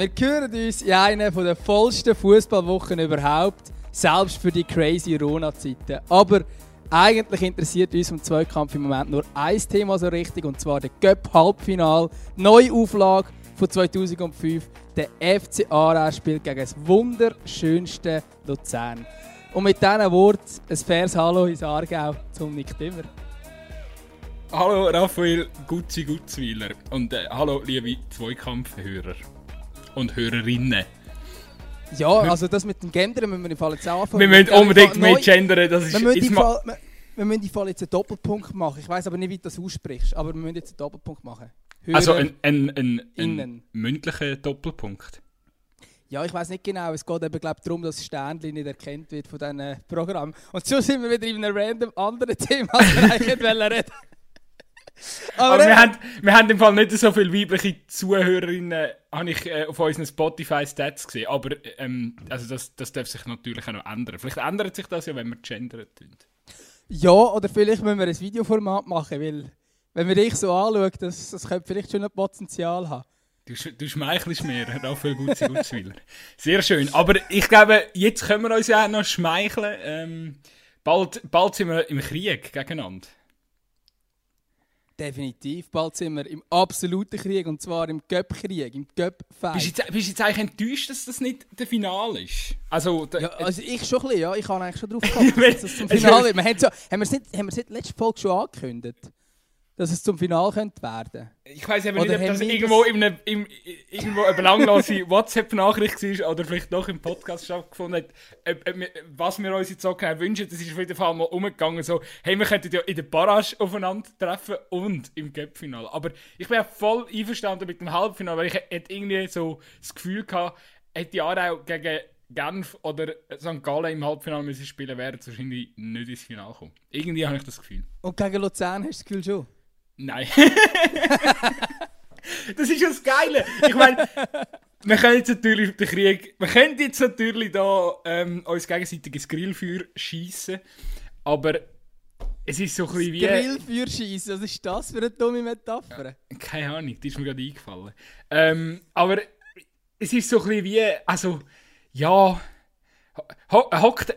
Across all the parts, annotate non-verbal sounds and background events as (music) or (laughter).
Wir hören uns in einer der vollsten Fußballwochen überhaupt, selbst für die crazy Rona-Zeiten. Aber eigentlich interessiert uns im Zweikampf im Moment nur ein Thema so richtig, und zwar der Cup-Halbfinal. Neuauflage von 2005. Der FC Aarau spielt gegen das wunderschönste Luzern. Und mit diesen Worten ein faires Hallo ins Aargau zum Nick Dimmer. Hallo Raphael Gutzi Gutzweiler und äh, hallo liebe Zweikampfhörer und Hörerinnen. Ja, also das mit dem Gendern müssen wir im Fall jetzt auch anfangen. Wir müssen unbedingt mehr gendern, das ist... Ist Fall, wir, wir müssen im Fall jetzt einen Doppelpunkt machen. Ich weiß aber nicht, wie du das aussprichst, aber wir müssen jetzt einen Doppelpunkt machen. Hörer- also ein, ein, ein, ein mündlicher Doppelpunkt. Ja, ich weiß nicht genau. Es geht eben glaub, darum, dass das Sternchen nicht erkannt wird von diesen Programmen. Und so sind wir wieder in einem random anderen Thema, als wir eigentlich (laughs) reden Aber, Aber, wir, haben, wir haben im Fall nicht so viele weibliche Zuhörerinnen, habe ich äh, auf unseren Spotify-Stats gesehen. Aber ähm, also das, das darf sich natürlich auch noch ändern. Vielleicht ändert sich das ja, wenn wir gendern tun. ja, oder vielleicht müssen wir ein Videoformat machen, weil wenn man dich so anschaut, das, das könnte vielleicht schon ein Potenzial haben. Du, du schmeichelst mir, Raphael Gutzi Gutzweiler. Sehr schön. Aber ich glaube, jetzt können wir uns ja auch noch schmeicheln. Ähm, bald, bald sind wir im Krieg gegeneinander. Definitiv. Bald sind wir im absoluten Krieg, und zwar im Göpp-Krieg, im Göpp-Fight. Bist du jetzt, bist du jetzt eigentlich enttäuscht, dass das nicht der Finale ist? Also, der, Ja, also ich schon ein bisschen, ja. Ich habe eigentlich schon drauf (laughs) gehofft, dass es zum Finale wird. Wir haben, so, haben wir es nicht, haben wir es nicht letzte Folge schon angekündigt, dass es zum Finale könnte werden ich weiß eben Oder nicht, ob das irgendwo, das- in einem, im, irgendwo eine belanglose WhatsApp-Nachricht war oder vielleicht doch im Podcast stattgefunden hat. Ob, ob wir, was wir uns jetzt so genau wünschen, das ist auf jeden Fall mal umgegangen. So, hey, wir könnten ja in der Barrage aufeinandertreffen und im Cup-Finale. Aber ich bin ja voll einverstanden mit dem Halbfinale, weil ich hätte irgendwie so das Gefühl gehabt, hätte die Aarau gegen Genf oder St. Gallen im Halbfinale müssen spielen, wäre es wahrscheinlich nicht ins Finale gekommen. Irgendwie habe ich das Gefühl. Und gegen Luzern hast du das Gefühl schon? Nein. (laughs) das ist ja das Geile. Ich meine, wir können jetzt natürlich den Krieg, wir können jetzt natürlich da ähm, uns gegenseitig ins Grillfeuer schießen, aber es ist so ein bisschen wie... Grillfeuerschiessen, was ist das für eine dumme Metapher? Keine Ahnung, die ist mir gerade eingefallen. Ähm, aber es ist so ein bisschen wie, also, ja... hockst,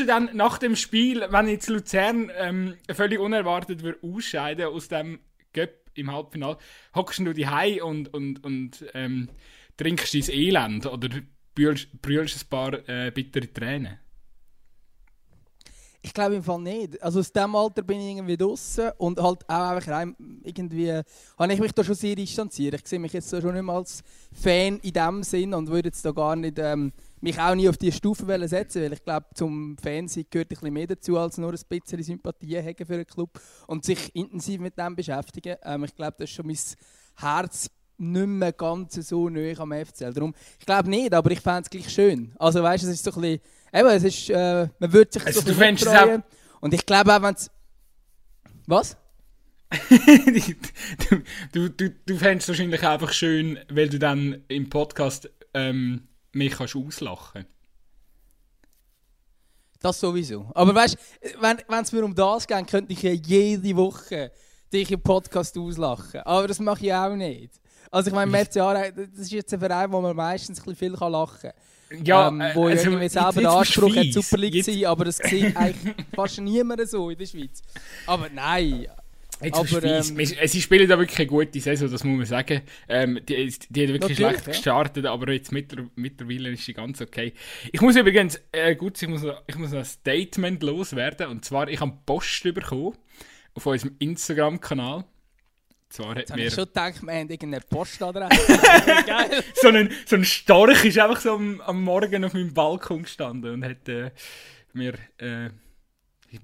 du dann nach dem Spiel, wenn jetzt Luzern ähm, völlig unerwartet wird ausscheiden aus dem Göpp im Halbfinale, hockst du die Hei und, und, und ähm, trinkst dein Elend oder brüllst, brüllst ein paar äh, bittere Tränen? Ich glaube im Fall nicht. Also aus diesem Alter bin ich irgendwie draußen und halt auch einfach rein, irgendwie habe ich mich da schon sehr distanziert. Ich sehe mich jetzt schon nicht mehr als Fan in dem Sinn und würde jetzt da gar nicht ähm, mich auch nie auf die Stufe setzen, weil ich glaube zum Fansein gehört ein bisschen mehr dazu als nur ein bisschen Sympathie haben für einen Club und sich intensiv mit dem beschäftigen. Ähm, ich glaube, das ist schon mein Herz nicht mehr ganz so nahe am FCL. Darum, ich glaube nicht, aber ich fände es gleich schön. Also weißt es ist so ein bisschen, eben, es ist, äh, man würde sich Also so du. Und ich glaube auch, wenn es... Was? (laughs) du, du, du, du fändest es wahrscheinlich einfach schön, weil du dann im Podcast ähm, mich kannst auslachen Das sowieso. Aber weißt du, wenn es mir um das geht, könnte ich ja jede Woche dich im Podcast auslachen. Aber das mache ich auch nicht. Also ich meine, Merz Aarau, das ist jetzt ein Verein, wo man meistens ein bisschen viel lachen kann. Ja, ähm, äh, wo ja also, irgendwie jetzt- selber den Anspruch hat. Super League zu sein, aber das sieht eigentlich (laughs) fast niemand so in der Schweiz. Aber nein. Jetzt Aber, ähm, Sie spielen da wirklich eine gute Saison, das muss man sagen. Ähm, die, die hat wirklich schlecht ja. gestartet, aber jetzt mittler, mittlerweile ist sie ganz okay. Ich muss übrigens, äh, gut, ich muss, noch- ich muss noch ein Statement loswerden. Und zwar, ich habe Post bekommen auf unserem Instagram-Kanal. Zwar hat Jetzt habe mir ich schon gedacht, wir haben irgendeine Postadresse. (laughs) Geil. so, ein, so ein Storch ist einfach so am, am Morgen auf meinem Balkon gestanden und hat äh, mir. Äh,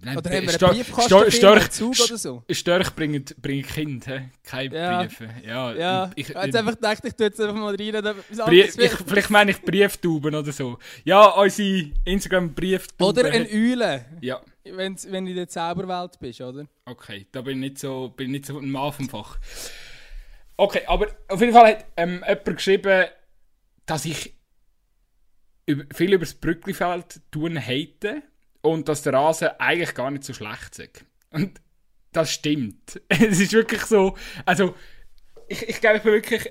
nein, Oder haben wir Stor- einen Briefkasten Stor- Zug oder so? Störch bringen, bringen Kind, hä? keine Ja. Briefe. Ja, Ja, ich, ich jetzt einfach gedacht, ich tue jetzt einfach mal rein. ich, vielleicht meine ich Brieftauben oder so. Ja, unsere Instagram-Brieftauben. Oder ein Eule, Ja, wenn's, wenn du in der Zauberwelt bist, oder? okay, da bin ich nicht so, bin ich nicht so ein Mann vom Fach. Okay, aber auf jeden Fall hat ähm, jemand geschrieben, dass ich über, viel über das Brücklifeld tun hate und dass der Rasen eigentlich gar nicht so schlecht ist. Und das stimmt. (laughs) es ist wirklich so, also ich, ich glaube, wirklich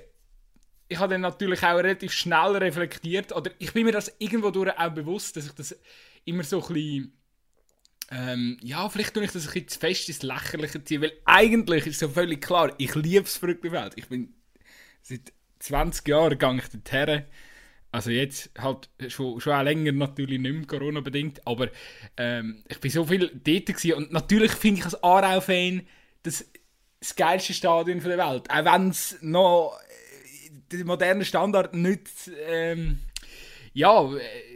ich habe dann natürlich auch relativ schnell reflektiert, oder ich bin mir das irgendwo durch auch bewusst, dass ich das immer so ein bisschen, ähm, ja, vielleicht tue ich das ein bisschen zu fest ins Lächerliche ziehen, weil eigentlich ist so völlig klar, ich liebe das verrückte Welt. Ich bin seit 20 Jahren gehe ich dorthin. Also jetzt halt schon, schon auch länger natürlich nicht mehr Corona-bedingt, aber ähm, ich bin so viel dort gewesen. und natürlich finde ich als Aarau-Fan das, das geilste Stadion der Welt. Auch wenn es noch äh, den modernen Standard nicht ähm, ja, äh,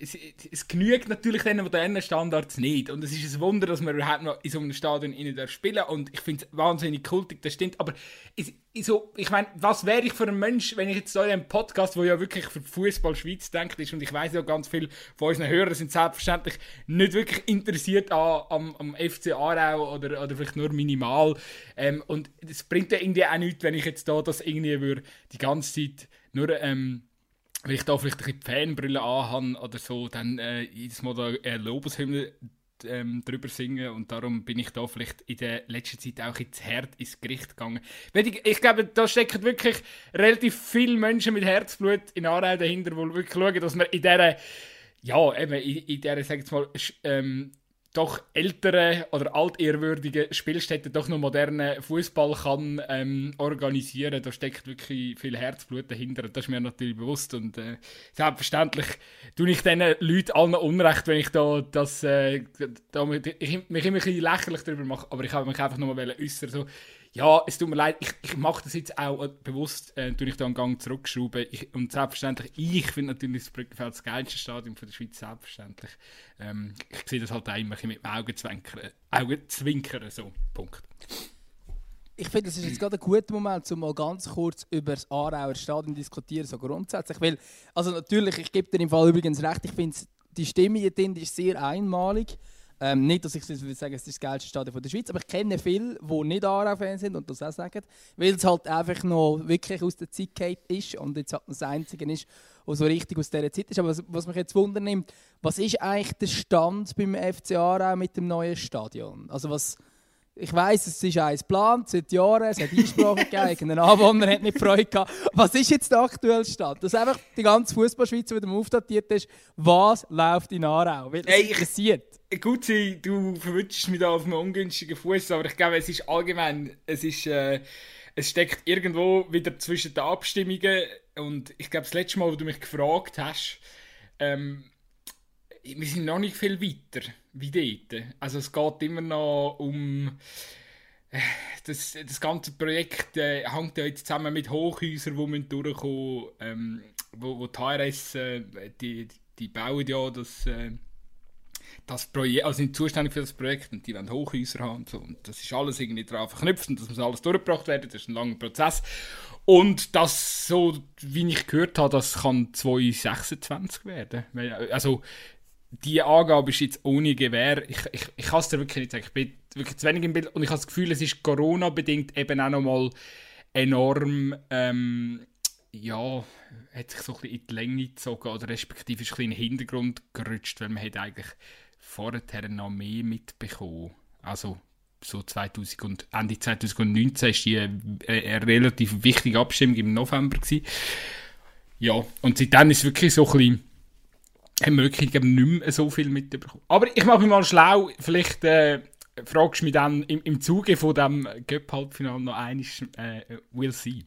es, es, genügt natürlich den modernen Standards nicht. Und es ist ein Wunder, dass man überhaupt noch in so einem Stadion innen spielen Und ich finde es wahnsinnig kultig, das stimmt. Aber es, so, ich meine, was wäre ich für ein Mensch, wenn ich jetzt so in einem Podcast, wo ja wirklich für Fußball Schweiz denkt ist, und ich weiß ja ganz viel von unseren Hörern sind selbstverständlich nicht wirklich interessiert an, am, am FC Aarau oder, oder vielleicht nur minimal. Ähm, und es bringt ja irgendwie auch nichts, wenn ich jetzt da das irgendwie die ganze Zeit nur ähm, wenn ich da vielleicht ein bisschen die Fanbrille anhabe oder so, dann äh, jedes Mal da eine Lobeshymne ähm, drüber singen und darum bin ich da vielleicht in der letzten Zeit auch ins Herd ins Gericht gegangen. Ich, ich glaube, da stecken wirklich relativ viele Menschen mit Herzblut in Aarau dahinter, die wirklich schauen, dass man in dieser, ja, eben in, in dieser, sag ich mal, ähm, doch ältere oder altehrwürdige Spielstätte doch noch modernen Fußball kann ähm, organisieren. Da steckt wirklich viel Herzblut dahinter. Das ist mir natürlich bewusst und äh, selbstverständlich tue ich diesen Leuten allen Unrecht, wenn ich da das äh, da, ich, mich immer ein bisschen lächerlich darüber mache. Aber ich habe mich einfach nur mal äußern so ja, es tut mir leid, ich, ich mache das jetzt auch bewusst, äh, ich da einen Gang zurückschrauben. Und selbstverständlich, ich finde natürlich das Brückenfeld das geilste Stadion von der Schweiz, selbstverständlich. Ähm, ich sehe das halt auch immer mit dem Augenzwinkern, Augenzwinkern, so, Punkt. Ich finde, das ist jetzt gerade ein guter Moment, um mal ganz kurz über das Aarauer Stadion zu diskutieren, so grundsätzlich. Weil, also natürlich, ich gebe dir im Fall übrigens recht, ich finde, die Stimme hier drin ist sehr einmalig. Ähm, nicht, dass ich würde sagen, es ist das geilste Stadion der Schweiz, aber ich kenne viele, die nicht Aarau-Fans sind und das auch sagen, weil es halt einfach noch wirklich aus der Zeit geht ist und jetzt halt das Einzige ist, was so richtig aus dieser Zeit ist. Aber was, was mich jetzt wundernimmt, was ist eigentlich der Stand beim FC Aarau mit dem neuen Stadion? Also was, ich weiss, es ist eins geplant, seit Jahren, es hat Einsprache gegeben, (laughs) ein Anwohner hat nicht Freude gehabt. Was ist jetzt der aktuelle Stand? Dass einfach die ganze Fußballschweiz wieder aufdatiert ist, was läuft in Aarau? Weil es interessiert gut du verwünschst mich da auf einem ungünstigen Fuß, aber ich glaube, es ist allgemein, es ist, äh, es steckt irgendwo wieder zwischen den Abstimmungen und ich glaube, das letzte Mal, wo du mich gefragt hast, ähm, wir sind noch nicht viel weiter wie dort. Also es geht immer noch um äh, das, das ganze Projekt äh, hängt ja jetzt zusammen mit Hochhäusern, die müssen durchkommen, ähm, wo, wo die HRS, äh, die, die bauen ja das äh, das Projekt, also sind zuständig für das Projekt und die wollen Hochhäuser haben und so. Und das ist alles irgendwie drauf verknüpft und das muss alles durchgebracht werden. Das ist ein langer Prozess. Und das, so wie ich gehört habe, das kann 2026 werden. Also, die Angabe ist jetzt ohne Gewähr. Ich, ich, ich kann es dir wirklich nicht sagen. Ich bin wirklich zu wenig im Bild und ich habe das Gefühl, es ist Corona-bedingt eben auch nochmal enorm. Ähm, ja, hat sich so ein bisschen in die Länge gezogen oder respektive ist ein bisschen in den Hintergrund gerutscht, weil man hat eigentlich vorher noch mehr mitbekommen. Also so 2000 und, Ende 2019 war die eine, äh, eine relativ wichtige Abstimmung im November. Gewesen. Ja, und seitdem ist es wirklich so ein bisschen, haben wir wirklich nicht mehr so viel mitbekommen. Aber ich mache mich mal schlau, vielleicht äh, fragst du mich dann im, im Zuge von dem Göpp-Halbfinale noch eines, äh, we'll see.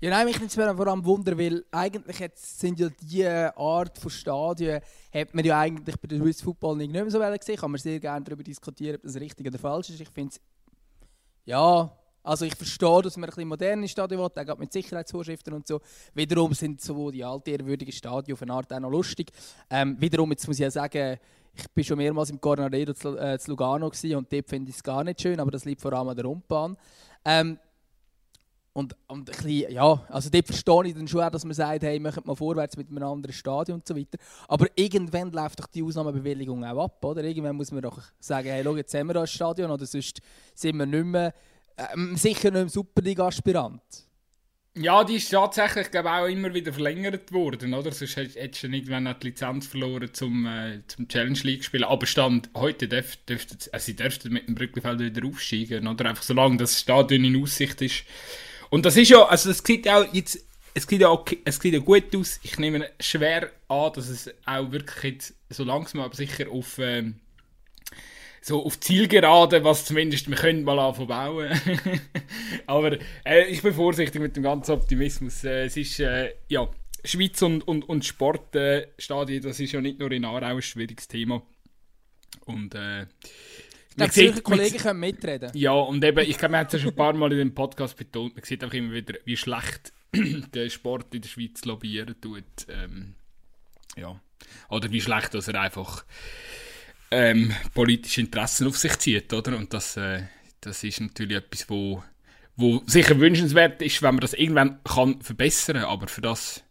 Ja, nein, mich nimmt es vor allem Wunder, weil eigentlich jetzt sind ja diese Art von Stadien, hat man ja eigentlich bei der Swiss Football nicht mehr so gesehen. Kann man sehr gerne darüber diskutieren, ob das richtig oder falsch ist. Ich finde es, ja, also ich verstehe, dass man ein bisschen moderne Stadion will, auch mit Sicherheitsvorschriften und so. Wiederum sind so die alte ehrwürdigen Stadien auf eine Art auch noch lustig. Ähm, wiederum, jetzt muss ich ja sagen, ich bin schon mehrmals im Cornaredo zu, äh, zu Lugano und dort finde ich es gar nicht schön, aber das liegt vor allem an der Rundbahn. Ähm, und, und ein bisschen, ja, also dort verstehe ich dann schon auch, dass man sagt, hey, machen mal vorwärts mit einem anderen Stadion und so weiter. Aber irgendwann läuft doch die Ausnahmebewilligung auch ab, oder? Irgendwann muss man doch sagen, hey, schau, jetzt haben wir ein Stadion, oder sonst sind wir nicht mehr, äh, sicher nicht mehr Superliga-Aspirant. Ja, die ist tatsächlich, glaube auch immer wieder verlängert worden, oder? Sonst hättest du nicht irgendwann die Lizenz verloren zum, äh, zum Challenge League spielen. Aber Stand heute dürft, dürft, also sie dürften mit dem Brückenfeld wieder aufsteigen, oder? Einfach solange das Stadion in Aussicht ist und das ist ja, also das sieht auch jetzt es sieht ja, okay, es sieht ja gut aus. Ich nehme schwer an, dass es auch wirklich jetzt so langsam aber sicher auf, ähm, so auf Zielgerade, was zumindest wir können mal anfangen bauen. (laughs) aber äh, ich bin vorsichtig mit dem ganzen Optimismus. Äh, es ist, äh, ja, Schweiz und, und, und Sportstadien, das ist ja nicht nur in Aarau ein schwieriges Thema. Und äh, ich glaube, solche Kollegen können mitreden. Ja, und eben, ich glaube, wir haben es ja schon ein paar Mal in dem Podcast betont, man sieht auch immer wieder, wie schlecht (clears throat) der Sport in der Schweiz lobbyieren tut. Ähm, ja. Oder wie schlecht, dass er einfach ähm, politische Interessen auf sich zieht, oder? Und das, äh, das ist natürlich etwas, wo, wo sicher wünschenswert ist, wenn man das irgendwann kann verbessern, aber für das,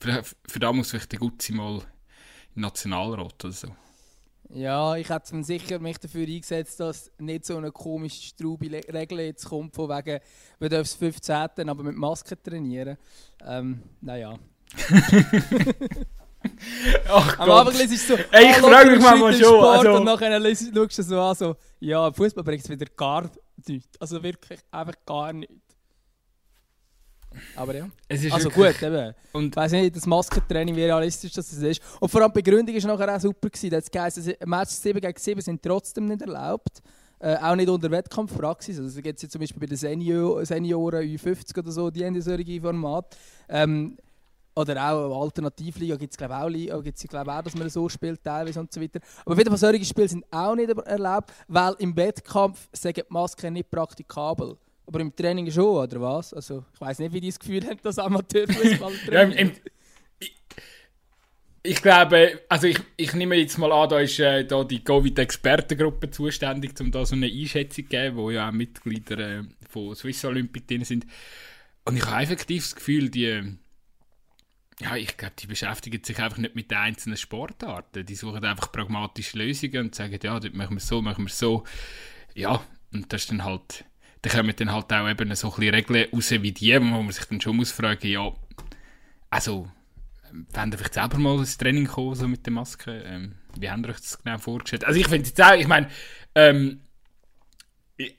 für, für das muss vielleicht der Gutzi mal im Nationalrat oder so. Ja, ich hätte mich sicher mich dafür eingesetzt, dass nicht so eine komische Straube-Regel jetzt kommt, von wegen, wir dürfen es 15. aber mit Maske trainieren. Ähm, naja. (laughs) (laughs) (laughs) Ach Am Anfang ist es so, Ey, ich frage mich manchmal schon. Also... Und nachher schaust du so an, so, ja, Fußball bringt es wieder gar nichts. Also wirklich einfach gar nichts. Aber ja. also gut, eben. Und ich weiss nicht, das Maskentraining, wie realistisch das ist. Und vor allem die Begründung war nachher auch super. Gewesen. Das heisst, Match 7 gegen 7 sind trotzdem nicht erlaubt. Äh, auch nicht unter Wettkampfpraxis. Also gibt es zum Beispiel bei den Senior Senioren U50 oder so, die haben solche Format. Ähm, oder auch Alternativliga gibt es glaube auch, gibt's, glaub, auch, dass man so spielt teilweise und so weiter. Aber wieder solche Spiele sind auch nicht erlaubt, weil im Wettkampf sagen die Masken nicht praktikabel. Aber im Training schon, oder was? Also, ich weiß nicht, wie die das Gefühl haben, dass Amateurfußball (laughs) ja, im, ich, ich, glaube, also ich, ich nehme jetzt mal an, da ist äh, da die Covid-Expertengruppe zuständig, um da so eine Einschätzung zu geben, wo ja auch Mitglieder äh, von Swiss Olympic drin sind. Und ich habe effektiv das Gefühl, die, ja, ich glaube, die beschäftigen sich einfach nicht mit den einzelnen Sportarten. Die suchen einfach pragmatische Lösungen und sagen, ja, das machen wir so, machen wir so. Ja, und das ist dann halt dann kommen dann halt auch eben so ein bisschen Regeln raus wie die, wo man sich dann schon muss fragen, ja, also, wenn ihr vielleicht selber mal ins Training kommen, so mit der Maske, ähm, wie habt ihr euch das genau vorgestellt? Also ich finde jetzt auch, ich meine, ähm,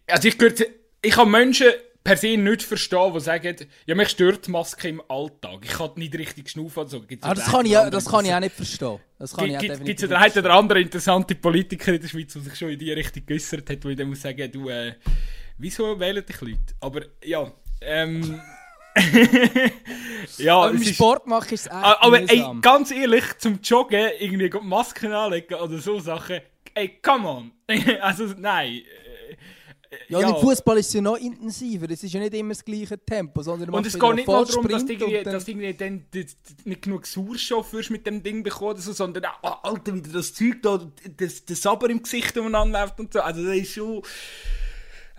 also ich gehört, ich habe Menschen per se nicht verstehen, die sagen, ja, mich stört die Maske im Alltag. Ich kann nicht richtig schnaufen. Also, ah, das, kann ich, das kann ich auch nicht verstehen. Das kann gibt es gibt, einen oder andere interessante Politiker in der Schweiz, der sich schon in die Richtung geäußert hat, wo ich dann muss sagen, du, äh, Wieso wählen dich Leute? Aber ja, ähm. (laughs) ja, aber im Sport mache ich es auch. Aber ey, ganz ehrlich, zum Joggen irgendwie Masken anlegen oder so Sachen, ey, come on. (laughs) also, nein. Ja, ja. im Fußball ist es ja noch intensiver. Es ist ja nicht immer das gleiche Tempo, sondern Und es geht nicht nur darum, dass du irgendwie, dann... dass irgendwie dann nicht genug Sauerstoff wirst mit dem Ding bekommen, so, sondern oh, Alter, wieder das Zeug da, das, das Sabber im Gesicht umeinander läuft und so. Also, das ist schon.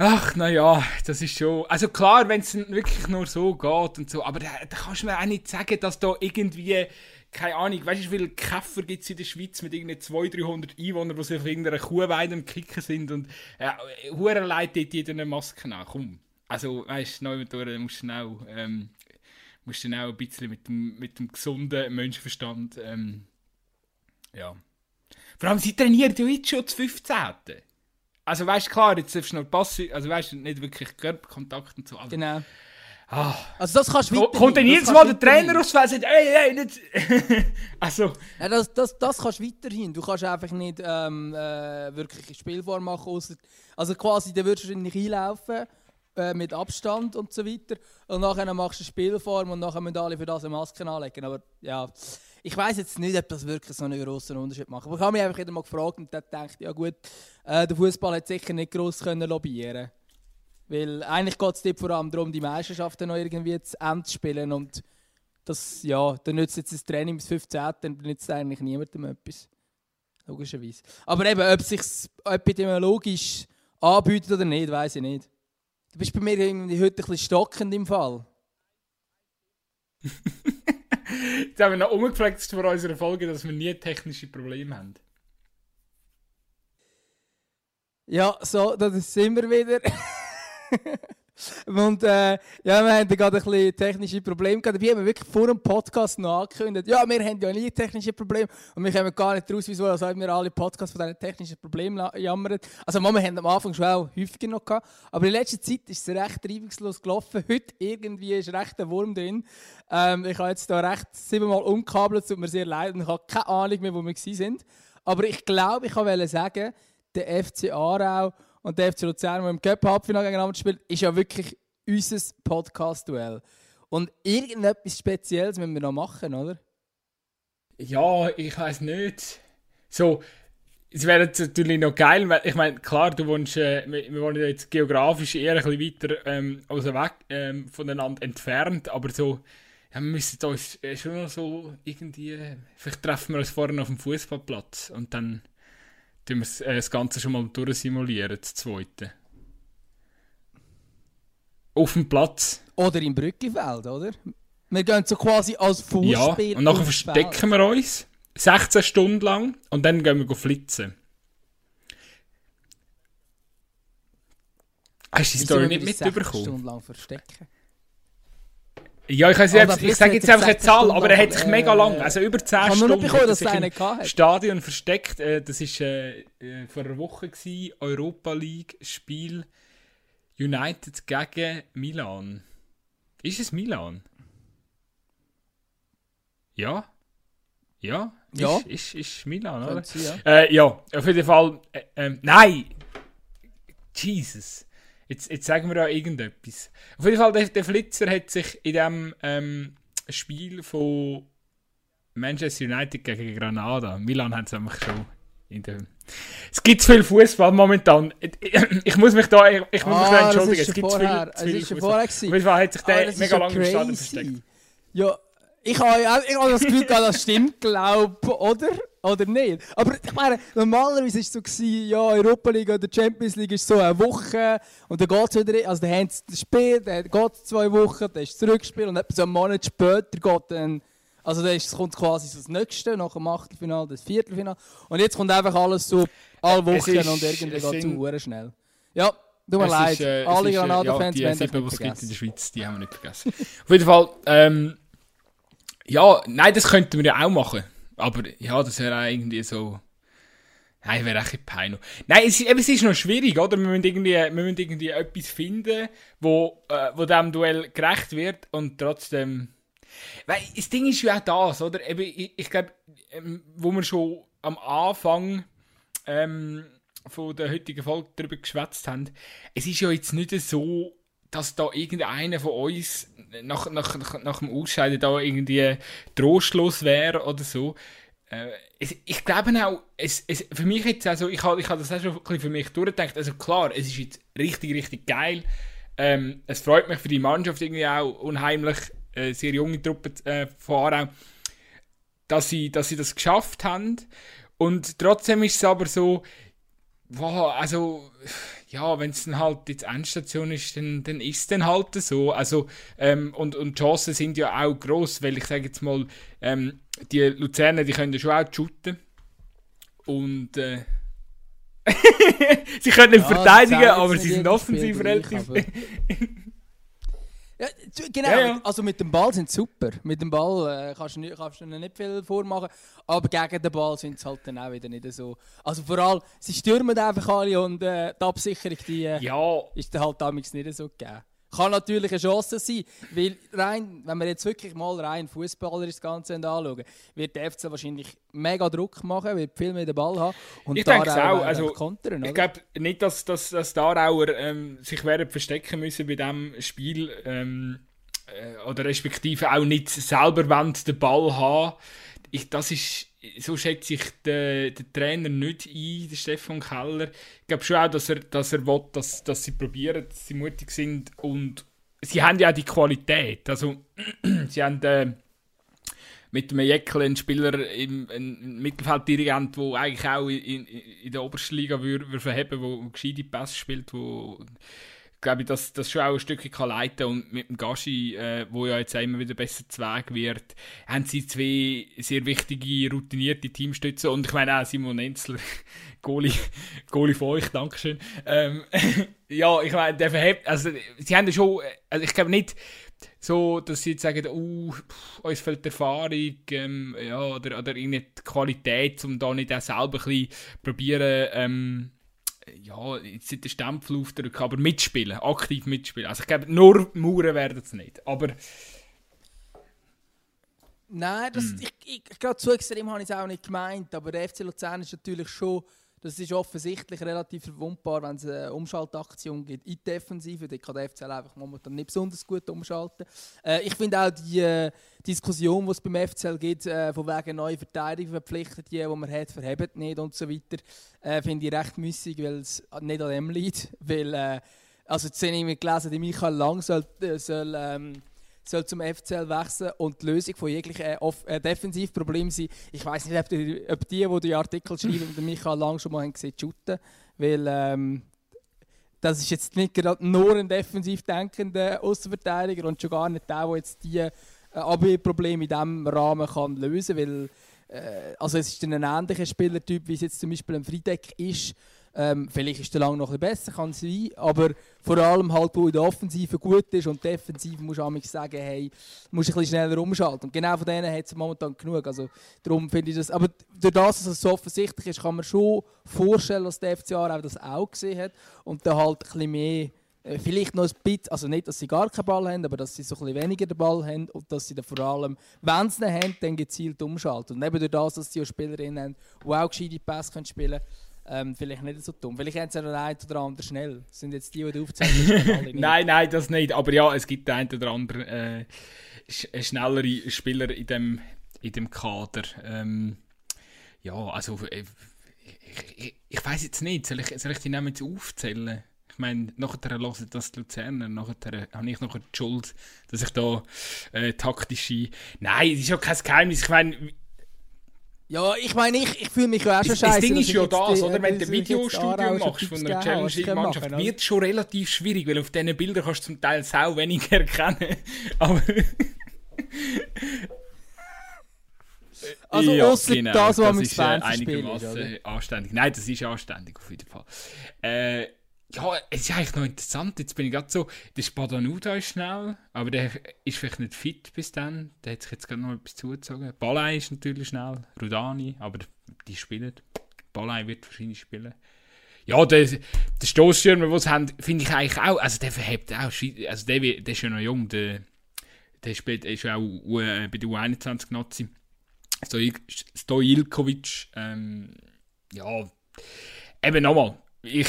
Ach, naja, das ist schon. Also klar, wenn es wirklich nur so geht und so, aber da, da kannst du mir auch nicht sagen, dass da irgendwie, keine Ahnung, weißt du, wie viele Käfer gibt es in der Schweiz mit irgendwie 200, 300 Einwohnern, die sich auf irgendeiner Kuhweide am Kicken sind und ja, Huren leid dort jeder eine Maske nach. Komm. Also, weißt du, neu musst du schnell, ähm, musst du schnell ein bisschen mit dem, mit dem gesunden Menschenverstand, ähm, ja. Vor allem, sie trainieren ja jetzt schon zu 15. Also weißt du, klar, jetzt darfst du noch passiv, also weißt du, nicht wirklich Körperkontakt und so. Aber, genau. Ah. Also das kannst du. Kommt dann jedes Mal der Trainer aufs Feld und sagt, ey, ey, nicht... (laughs) also... Ja, das, das, das kannst du weiterhin. Du kannst einfach nicht ähm, äh, wirklich Spielform machen, ausser, also quasi, dann würdest du nicht einlaufen äh, mit Abstand und so weiter und nachher machst du eine Spielform und nachher müssen alle für das eine Maske anlegen, aber ja ich weiß jetzt nicht, ob das wirklich so einen grossen Unterschied macht. Aber ich habe mich einfach wieder mal gefragt und dann gedacht, ja gut, äh, der Fußball hat sicher nicht gross können lobbyieren Weil eigentlich geht es vor allem darum, die Meisterschaften noch irgendwie zu Ende zu spielen. Und das, ja, dann nützt jetzt das Training bis 15. dann nützt eigentlich niemandem etwas. Logischerweise. Aber eben, ob es sich epidemiologisch anbietet oder nicht, weiß ich nicht. Du bist bei mir irgendwie heute ein bisschen stockend im Fall. (laughs) Jetzt haben wir noch umgefragt vor unserer Folge, dass wir nie technische Probleme haben. Ja, so, das sind wir wieder. (laughs) (laughs) Und äh, ja, wir da gerade ein bisschen technische Probleme gehabt. Wir haben wirklich vor dem Podcast noch angekündigt, ja, wir haben ja nie technische Probleme und wir kommen gar nicht raus, wieso also wir alle Podcasts von diesen technischen Problemen jammern. Also wir haben am Anfang schon auch häufiger noch gehabt, aber in letzter Zeit ist es recht reibungslos gelaufen. Heute irgendwie ist recht ein Wurm drin. Ähm, ich habe jetzt da recht siebenmal umkabelt, tut mir sehr leid und ich habe keine Ahnung mehr, wo wir sind. Aber ich glaube, ich wollte sagen, der FC Aarau und der FC Luzern, der im Cup-Halbfinale gegeneinander spielt, ist ja wirklich unser Podcast-Duell. Und irgendetwas Spezielles müssen wir noch machen, oder? Ja, ich weiß nicht. So, es wäre natürlich noch geil, weil ich meine, klar, du wohnst, äh, wir, wir wohnen jetzt geografisch eher ein bisschen weiter ähm, also weg ähm, voneinander entfernt, aber so, ja, wir müssen uns äh, schon noch so irgendwie, vielleicht treffen wir uns vorne auf dem Fußballplatz und dann tun wir äh, das Ganze schon mal durchsimulieren, das zweite. Auf dem Platz. Oder im Brücklifeld, oder? Wir gehen so quasi als Fußspiel. Ja, und nachher verstecken wir uns 16 Stunden lang und dann gehen wir flitzen. Hast du die Story nicht mitbekommen? Stunden lang verstecken? Ja, ich, weiß, ich, ich sage jetzt einfach eine Zahl, aber er hat sich mega lang, äh, also über 10 Stunden, bekommen, dass er einen hatte. Stadion versteckt. Äh, das war äh, äh, vor einer Woche, gewesen, Europa League Spiel United gegen Milan. Ist es Milan? Ja? Ja? Ja. Ist, ist, ist Milan, oder? Sie, ja. Äh, ja, auf jeden Fall. Äh, ähm, nein! Jesus. Jetzt, jetzt sagen wir da irgendetwas. Auf jeden Fall, der, der Flitzer hat sich in dem ähm, Spiel von Manchester United gegen Granada, Milan hat es einfach schon in der. Es gibt zu viel Fußball momentan. Ich muss mich da, ich, ich muss ah, mich da entschuldigen. Es gibt zu viel, zu viel Fußball. Auf jeden Fall hat sich der ah, mega lange im Stadion versteckt. Ja, ich habe ich hab das Gefühl, das stimmt, glaube oder? Oder nicht? Aber ich meine, normalerweise war es so, gewesen, ja, Europa League oder Champions League ist so eine Woche und dann geht es wieder, also dann haben sie das Spiel, dann geht es zwei Wochen, dann ist das Rückspiel und etwa so einen Monat später geht dann, also dann ist, kommt quasi so das Nächste, nach dem Achtelfinale, das Viertelfinale und jetzt kommt einfach alles so alle Wochen ist, und irgendwie geht es zu schnell. Ja, tut mir leid, ist, äh, alle Granada-Fans ja, die sieben, die es gibt in der Schweiz, die haben wir nicht vergessen. Auf jeden Fall, ähm, ja, nein, das könnten wir ja auch machen. Aber ja, das wäre auch irgendwie so. Nein, wäre echt peinlich. Nein, es, es ist noch schwierig, oder? Wir müssen irgendwie, wir müssen irgendwie etwas finden, wo, äh, wo dem Duell gerecht wird und trotzdem. Weil das Ding ist ja auch das, oder? Eben, ich, ich glaube, ähm, wo wir schon am Anfang ähm, von der heutigen Folge darüber geschwätzt haben, es ist ja jetzt nicht so dass da irgendeiner von uns nach, nach, nach, nach dem Ausscheiden da irgendwie trostlos wäre oder so. Äh, es, ich glaube auch, es, es, für mich jetzt also, ich habe ich hab das auch schon ein bisschen für mich durchgedacht, also klar, es ist jetzt richtig, richtig geil. Ähm, es freut mich für die Mannschaft irgendwie auch unheimlich, äh, sehr junge Truppe äh, Aarau, dass sie, dass sie das geschafft haben. Und trotzdem ist es aber so, wow, also ja, wenn es dann halt jetzt Endstation ist, dann, dann ist es dann halt so. Also, ähm, und, und die Chancen sind ja auch gross, weil ich sage jetzt mal, ähm, die Luzerner, die können ja schon auch shooten. Und äh, (laughs) sie können nicht ja, verteidigen, aber sie sind offensiv relativ. (laughs) Ja, genau, ja, ja. also mit dem Ball sind sie super. Mit dem Ball äh, kannst, du kannst du nicht viel vormachen, aber gegen den Ball sind sie halt dann auch wieder nicht so. Also vor allem, sie stürmen einfach alle und äh, die Absicherung die, äh, ja. ist dann halt damals nicht so gegeben. Kann natürlich eine Chance sein, weil rein, wenn wir jetzt wirklich mal rein Fußballer das Ganze anschauen, wird der FC wahrscheinlich mega Druck machen, wird viel mehr den Ball haben. Und ich denke es auch. Also, kontern, ich glaube nicht, dass, dass, dass die Aarauer ähm, sich werden verstecken müssen bei diesem Spiel ähm, äh, oder respektive auch nicht selber den Ball haben. Ich, das ist so schätze ich den, den Trainer nicht ein, den Stefan Keller. Ich glaube schon auch, dass er, dass er will, dass, dass sie probieren, dass sie mutig sind und sie haben ja auch die Qualität. Also, (clears throat) sie haben äh, mit dem Jäckel einen Spieler im ein Mittelfelddirigent, der eigentlich auch in, in, in der obersten Liga würde, würde verheben würde, der gescheite Pass spielt, wo glaube ich, dass das schon auch ein Stückchen kann leiten und mit dem Gashi, äh, wo ja jetzt immer wieder besser zu Weg wird, haben sie zwei sehr wichtige, routinierte Teamstütze und ich meine auch Simon Enzler, (laughs) Goalie, von euch, Dankeschön. Ähm, (laughs) ja, ich meine, der verhebt, also sie haben ja schon, also ich glaube nicht, so, dass sie jetzt sagen, uh, uns fehlt Erfahrung ähm, ja, oder, oder irgendeine Qualität, um da nicht auch selber ein bisschen probieren, ähm, ja, jetzt nicht den Stempel aufdrücken, aber mitspielen, aktiv mitspielen. Also ich glaube, nur Mauern werden es nicht, aber... Nein, das, hm. ich, ich, ich glaube, zu extrem habe ich es auch nicht gemeint, aber der FC Luzern ist natürlich schon das ist offensichtlich relativ verwundbar, wenn es eine Umschaltaktion gibt in die Defensive. Da kann der FCL einfach momentan nicht besonders gut umschalten. Äh, ich finde auch die äh, Diskussion, die es beim FCL gibt, äh, von wegen neue Verteidigung verpflichtet, die, die man hat, verheben nicht und so weiter, äh, finde ich recht müßig, weil es nicht an dem liegt. (laughs) Weil, äh, also jetzt habe ich gelesen, die Michael Lang soll, äh, soll ähm, soll zum FCL wechseln und die Lösung von jeglichen äh, äh, Defensivproblemen sein. Ich weiß nicht, ob die, ob die, die die Artikel schreiben, (laughs) den Michael Lang schon mal haben gesehen, shooten, weil ähm, das ist jetzt nicht gerade nur ein defensiv denkender Außenverteidiger und schon gar nicht der, der jetzt die äh, AB-Probleme in diesem Rahmen kann lösen kann, weil äh, also es ist ein ähnlicher Spielertyp, wie es jetzt zum Beispiel ein Friedeck ist, ähm, vielleicht ist der Lang noch ein besser, kann sein, aber vor allem halt, wo in der Offensive gut ist und defensiv muss du sagen, hey, musst ein bisschen schneller umschalten. Und genau von denen hat es momentan genug. Also, darum finde ich das, aber durch das, dass es so offensichtlich ist, kann man schon vorstellen, dass der FCA auch das auch gesehen hat und dann halt ein bisschen mehr äh, Vielleicht noch ein bisschen, also nicht, dass sie gar keinen Ball haben, aber dass sie so ein bisschen weniger den Ball haben und dass sie dann vor allem, wenn sie ihn haben, dann gezielt umschalten. Und eben durch das, dass sie auch Spielerinnen haben, die auch gescheite Pässe spielen können, ähm, vielleicht nicht so dumm. Vielleicht haben sie ja einen oder anderen schnell. Das sind jetzt die, die du aufzählst. (laughs) nein, nein, das nicht. Aber ja, es gibt einen oder anderen äh, äh, schnellere Spieler in dem, in dem Kader. Ähm, ja, also äh, ich, ich, ich weiß jetzt nicht. Soll ich, soll ich die Namen jetzt aufzählen? Ich meine, nachher hören das die Luzerner, nachher habe ich noch die Schuld, dass ich da äh, taktische... Nein, das ist ja kein Geheimnis. Ich meine, ja, ich meine, ich, ich fühle mich ja auch schon scheiße. Das Ding ist ja das, oder? Wenn du ein Videostudio machst von einer Challenge-Mannschaft, wird es schon relativ schwierig, weil auf diesen Bildern kannst du zum Teil sau wenig erkennen. (laughs) Aber... (laughs) also, ja, außer genau, das, was man Fans spielt. Ist anständig. Nein, das ist anständig auf jeden Fall. Äh, ja, es ist eigentlich noch interessant. Jetzt bin ich gerade so, der Spadanuda ist schnell, aber der ist vielleicht nicht fit bis dann. Der hat sich jetzt gerade noch etwas zugezogen. Balai ist natürlich schnell, Rudani, aber die spielen. Balai wird wahrscheinlich spielen. Ja, der, der Stoßstürmer, den sie haben, finde ich eigentlich auch, also der verhebt auch, also der, der ist ja noch jung, der, der spielt, ist auch uh, bei der U21 Nazi. Stojilkovic, ähm, ja, eben nochmal, ich,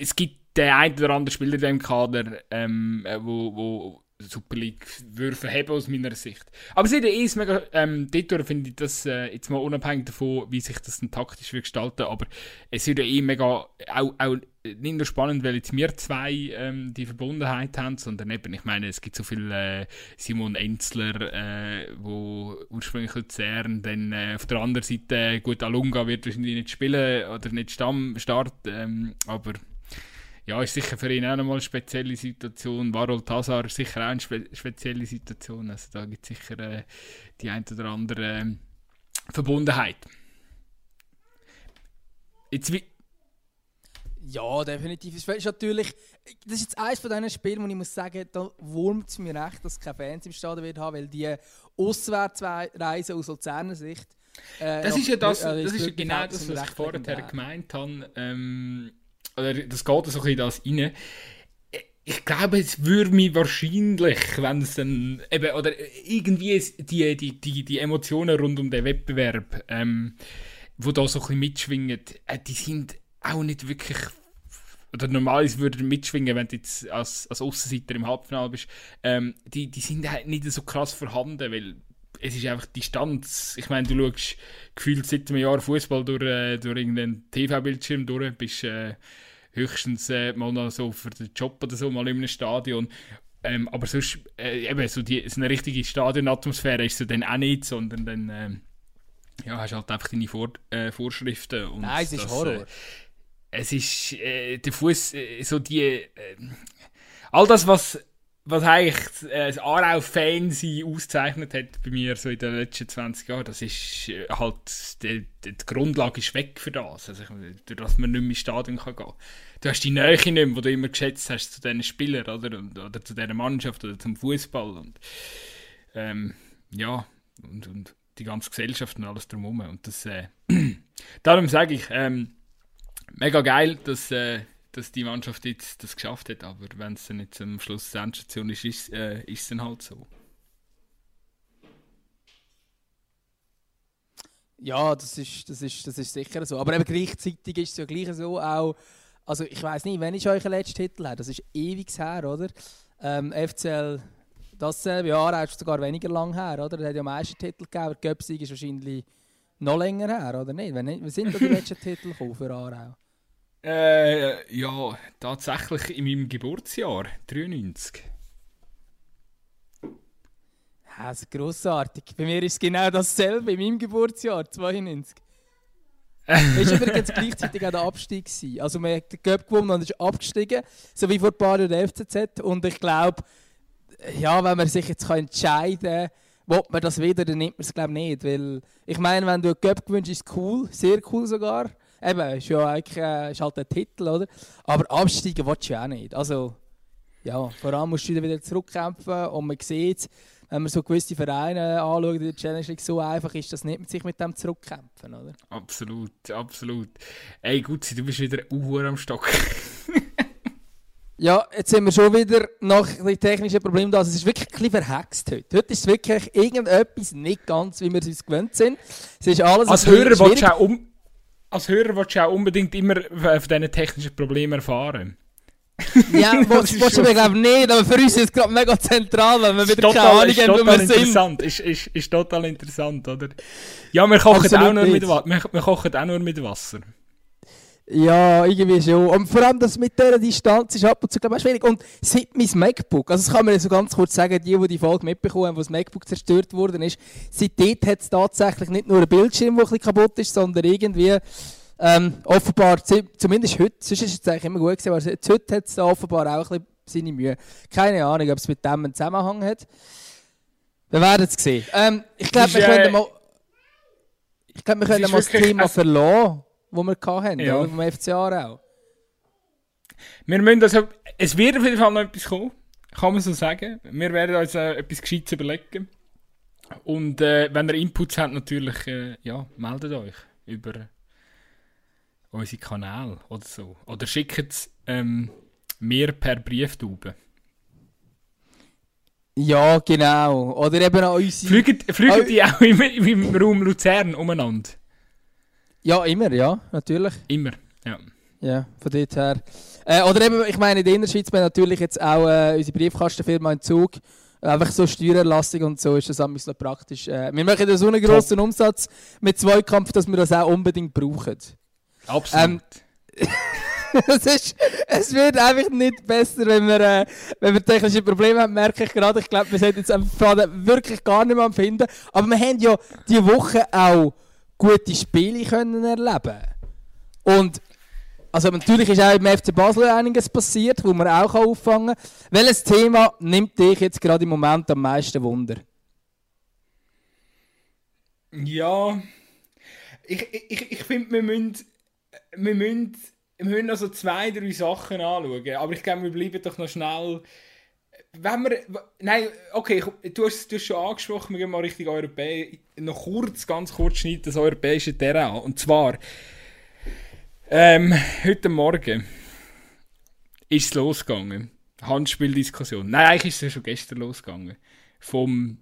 es gibt den einen oder anderen Spieler in diesem Kader, ähm, äh, wo, wo Super League würfe haben aus meiner Sicht. Aber es ist mega, ähm, dort finde ich das äh, jetzt mal unabhängig davon, wie sich das dann taktisch wird gestalten, aber es ist eh mega, auch, auch nicht nur spannend, weil jetzt wir zwei ähm, die Verbundenheit haben, sondern eben, ich meine, es gibt so viele äh, Simon Enzler, äh, wo ursprünglich Luzern, dann äh, auf der anderen Seite, gut, Alunga wird wahrscheinlich nicht spielen oder nicht Stamm, Start, ähm, aber ja, ist sicher für ihn auch nochmal eine spezielle Situation. Varol Tazar ist sicher auch eine spe spezielle Situation. Also da gibt es sicher äh, die ein oder andere äh, Verbundenheit. Jetzt wie ja, definitiv. Das ist natürlich, das ist jetzt eines von diesen Spielen, wo ich muss sagen, da wurmt es mir recht, dass es keine Fans im Stadion wird haben, weil die Auswärtsreise aus Luzerner Sicht. Äh, das ist ja das, äh, das ist ja genau das, was ich vorher gemeint habe. Ähm, oder das geht so in das rein. Ich glaube, es würde mich wahrscheinlich, wenn es dann eben, oder irgendwie die, die, die, die Emotionen rund um den Wettbewerb, ähm, wo da so ein bisschen mitschwingen, äh, die sind auch nicht wirklich oder normalerweise würde mitschwingen, wenn du jetzt als, als Aussenseiter im Halbfinale bist, ähm, die, die sind halt nicht so krass vorhanden, weil es ist einfach Distanz. Ich meine, du schaust gefühlt seit einem Jahr Fußball durch, äh, durch irgendeinen TV-Bildschirm durch, bist äh, höchstens äh, mal noch so für den Job oder so mal in einem Stadion. Ähm, aber sonst, äh, eben, so, die, so eine richtige Stadionatmosphäre ist so dann auch nicht, sondern dann äh, ja, hast halt einfach deine Vor äh, Vorschriften. Und Nein, es ist das, Horror. Äh, es ist äh, der Fuß, äh, so die all das, was, was eigentlich äh, das Aarau-Fan auszeichnet hat bei mir so in den letzten 20 Jahren, das ist äh, halt, die, die, Grundlage ist weg für das. Also, durch das man nicht mehr ins Stadion kann gehen kann. Du hast die Nähe nicht mehr, die du immer geschätzt hast zu diesen Spielern oder, oder zu dieser Mannschaft oder zum Fußball. Und ähm, ja, und, und die ganze Gesellschaft und alles drumherum. Und das, äh, (clears throat) darum sage ich, ähm, mega geil, dass, äh, dass die Mannschaft jetzt das geschafft hat, aber wenn es dann nicht am Schluss der Endstation ist, ist, äh, ist es dann halt so. Ja, das ist, das, ist, das ist sicher so. Aber eben gleichzeitig ist es ja gleich so auch, also ich weiß nicht, wenn ich euch den letzten Titel habe, das ist ewig her, oder? Ähm, FCL dasselbe Jahr ist sogar weniger lang her, oder? Er hat ja meisten Titel gegeben, der Göpsig ist wahrscheinlich noch länger her, oder nicht? Wenn, wie sind da die letzten (laughs) Titel gekommen für Aarau? Äh, ja, tatsächlich in meinem Geburtsjahr, 93. Ja, das ist grossartig. Bei mir ist es genau dasselbe, in meinem Geburtsjahr, 92. Es war übrigens gleichzeitig auch der Abstieg. Gewesen. Also man hat den Cup gewonnen und ist abgestiegen, so wie vor ein paar Jahren der FCZ. Und ich glaube, ja, wenn man sich jetzt entscheiden kann, ob man das wieder, dann nimmt man es glaube nicht. Weil ich meine, wenn du einen Cup gewünscht, ist es cool, sehr cool sogar. Eben, ist ja eigentlich äh, ist halt ein Titel, oder? Aber absteigen willst du ja auch nicht. Also, ja, vor allem musst du wieder zurückkämpfen und man sieht, wenn man so gewisse Vereine anschaut in der Challenge League, so einfach ist das nicht, sich mit dem zurückkämpfen, oder? Absolut, absolut. Ey, gut, du bist wieder Uhr am Stock. (laughs) Ja, jetzt sind wir schon wieder nach den technischen Problemen da. Also es ist wirklich ein bisschen verhext heute. Heute ist es wirklich irgendetwas nicht ganz, wie wir es uns gewöhnt sind. Es ist alles als Hörer willst du auch um, Als Hörer willst du auch unbedingt immer von diesen technischen Problemen erfahren. Ja, was willst du glaube nicht, aber für uns ist es gerade mega zentral, wenn wir wieder total, keine Ahnung haben, wo wir interessant. Ist, ist, ist total interessant, oder? Ja, wir kochen, auch nur, mit, wir, wir kochen auch nur mit Wasser. Ja, irgendwie schon. Und vor allem das mit dieser Distanz ist ab und zu glaube ich, schwierig. Und seit mein MacBook, also das kann man so ganz kurz sagen, die, die die Folge mitbekommen haben, wo das MacBook zerstört worden ist, seitdem hat es tatsächlich nicht nur ein Bildschirm, der ein bisschen kaputt ist, sondern irgendwie ähm, offenbar, zumindest heute, sonst ist es eigentlich immer gut gewesen, aber heute hat es offenbar auch ein bisschen seine Mühe. Keine Ahnung, ob es mit dem einen Zusammenhang hat. Wir werden es sehen. Ähm, ich glaube, wir, können mal, ich glaub, wir können mal das Thema verlassen die wir hatten, ja. oder? vom FC Aarau. Wir müssen also, es wird auf jeden Fall noch etwas kommen, kann man so sagen. Wir werden uns äh, etwas Gescheites überlegen. Und äh, wenn ihr Inputs habt, natürlich, äh, ja, meldet euch über unsere Kanäle oder so. Oder schickt es ähm, mir per Brieftube. Ja, genau. Oder eben an unsere... Fliegen, fliegen die auch im, im Raum Luzern umeinander? Ja, immer, ja, natürlich. Immer, ja. Ja, von dort her. Äh, oder eben, ich meine, in der Innerschweiz wir natürlich jetzt auch äh, unsere Briefkastenfirma in Zug. Einfach so Steuererlassung und so ist das ein so praktisch. Äh, wir machen so einen grossen Top. Umsatz mit Zweikampf, dass wir das auch unbedingt brauchen. Absolut. Ähm, (laughs) es, ist, es wird einfach nicht besser, wenn wir, äh, wenn wir technische Probleme haben, merke ich gerade. Ich glaube, wir sind jetzt einfach wirklich gar nicht mehr am Finden. Aber wir haben ja diese Woche auch gute Spiele können erleben Und also natürlich ist auch im FC Basel einiges passiert, wo man auch auffangen kann. Welches Thema nimmt dich jetzt gerade im Moment am meisten Wunder? Ja, ich, ich, ich finde, wir müssen, wir, müssen, wir müssen also zwei, drei Sachen anschauen. Aber ich glaube, wir bleiben doch noch schnell wenn wir. Nein, okay, du hast es schon angesprochen, wir gehen mal richtig europäisch. Noch kurz, ganz kurz schneiden das europäische Terrain an. Und zwar. Ähm, heute Morgen ist es losgegangen. Handspieldiskussion. Nein, eigentlich ist es ja schon gestern losgegangen. Vom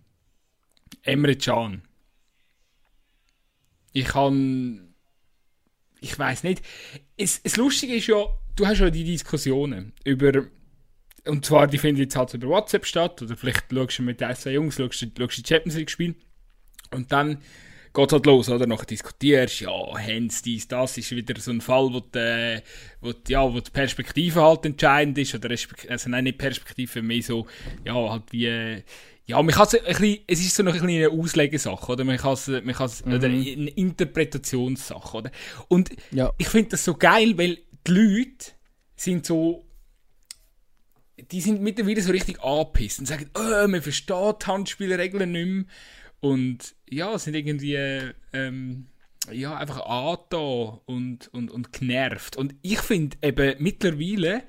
Emre Can. Ich kann. Ich weiß nicht. Es, das Lustige ist ja, du hast ja die Diskussionen über und zwar, die finden jetzt halt über WhatsApp statt. Oder vielleicht schaust du mit den zwei Jungs schaust, schaust die Champions League spielen. Und dann geht halt los, oder? Nachher diskutierst, ja, Hens, dies, das ist wieder so ein Fall, wo die, wo die, ja, wo die Perspektive halt entscheidend ist. Oder also nein, nicht Perspektive, mehr so, ja, halt wie. Ja, man kann es, ein bisschen, es ist so noch ein bisschen eine Auslegesache, oder? Man kann es, man kann es, mhm. oder eine Interpretationssache, oder? Und ja. ich finde das so geil, weil die Leute sind so die sind mittlerweile so richtig angepisst und sagen, oh, man versteht Handspielregeln nicht mehr. Und ja, sind irgendwie ähm, ja, einfach angetan und, und, und genervt. Und ich finde eben mittlerweile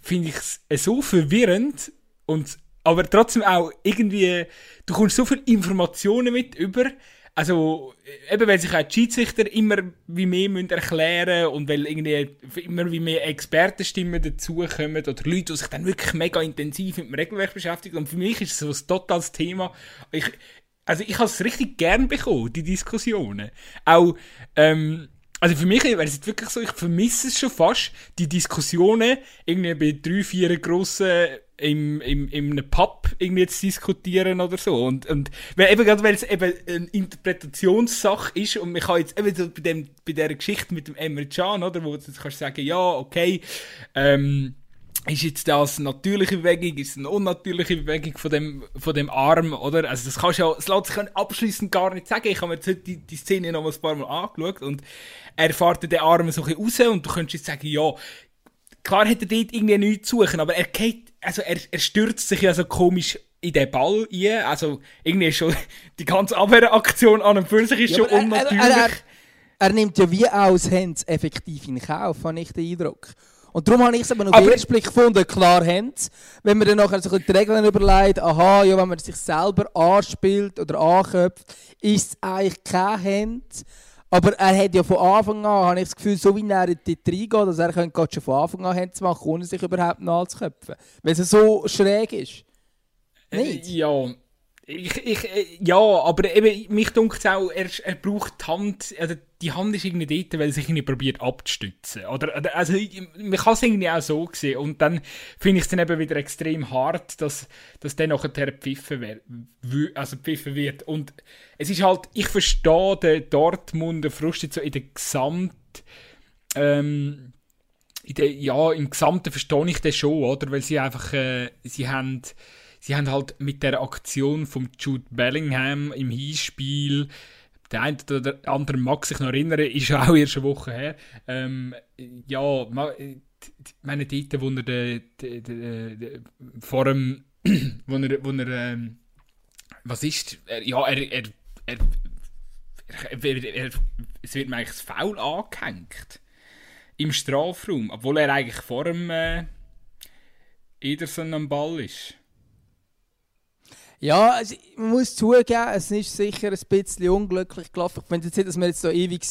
finde ich es so verwirrend und aber trotzdem auch irgendwie, du kommst so viele Informationen mit über, also eben weil sich auch die Schiedsrichter immer wie mehr müssen erklären und weil irgendwie immer wie mehr Expertenstimmen dazukommen oder Leute, die sich dann wirklich mega intensiv mit dem Regelwerk beschäftigen und für mich ist es so ein totales Thema. Ich, also ich habe es richtig gern bekommen, die Diskussionen. Auch, ähm, also für mich wäre es wirklich so, ich vermisse es schon fast, die Diskussionen irgendwie bei drei, vier grossen im, im, einem Pub irgendwie zu diskutieren oder so. Und, und weil eben gerade, weil es eben eine Interpretationssache ist und man kann jetzt eben so bei, dem, bei dieser Geschichte mit dem Emre Can, oder, wo du kannst sagen, ja, okay, ähm, ist jetzt das eine natürliche Bewegung, ist eine unnatürliche Bewegung von dem, von dem Arm, oder? Also das kannst du ja, das lässt sich abschließend gar nicht sagen. Ich habe mir jetzt die, die Szene noch ein paar Mal angeschaut und er fährt den Arm so ein bisschen raus und du könntest jetzt sagen, ja, klar hat er dort irgendwie nichts zu suchen, aber er geht, also er, er stürzt sich ja so komisch in den Ball ein. Also irgendwie ist schon (laughs) die ganze Abwehraktion an und für sich ist ja, schon unnatürlich. Er, er, er, er, nimmt ja wie aus Hands effektiv in Kauf, habe ich den Eindruck. Und darum habe ich es aber noch aber ersten Blick gefunden, klar Hands. Wenn man dann nachher so die Regeln überlegt, aha, ja, wenn man sich selber anspielt oder anköpft, ist es eigentlich kein Hand. Aber er hat ja von Anfang an, habe ich das Gefühl, so wie er in die reingeht, dass er könnte schon von Anfang an Hands machen, ohne sich überhaupt noch anzuköpfen. Weil es so schräg ist. Äh, Nicht? Ja, ich, ich, äh, ja, aber eben, mich dunkt auch, er, er braucht die Hand, also die Hand ist irgendwie dort, weil er sich irgendwie probiert abzustützen. Oder, also, man kann es irgendwie auch so sehen. Und dann finde ich es dann eben wieder extrem hart, dass, dass dann nachher gepfiffen, wär, also gepfiffen wird. Und es ist halt, ich verstehe den Dortmunder Frust jetzt so in der Gesamt, ähm, in der, ja, im Gesamten verstehe ich das schon, oder? Weil sie einfach, äh, sie haben, sie haben halt mit der Aktion von Jude Bellingham im Hinspiel, der eine oder andere mag sich noch erinnern, ist ja auch erst eine Woche her, ähm, ja, meine dort, wo er de, de, de, vor dem, (clears throat) wo er, wo er ähm, was ist, ja, er, er, er, er, es wird mir eigentlich Foul angehängt im Strafraum, obwohl er eigentlich vor dem äh, Ederson am Ball ist. Ja, also, man muss zugeben, es ist sicher ein bisschen unglücklich gelaufen. Ich finde jetzt nicht, dass wir jetzt da ewig...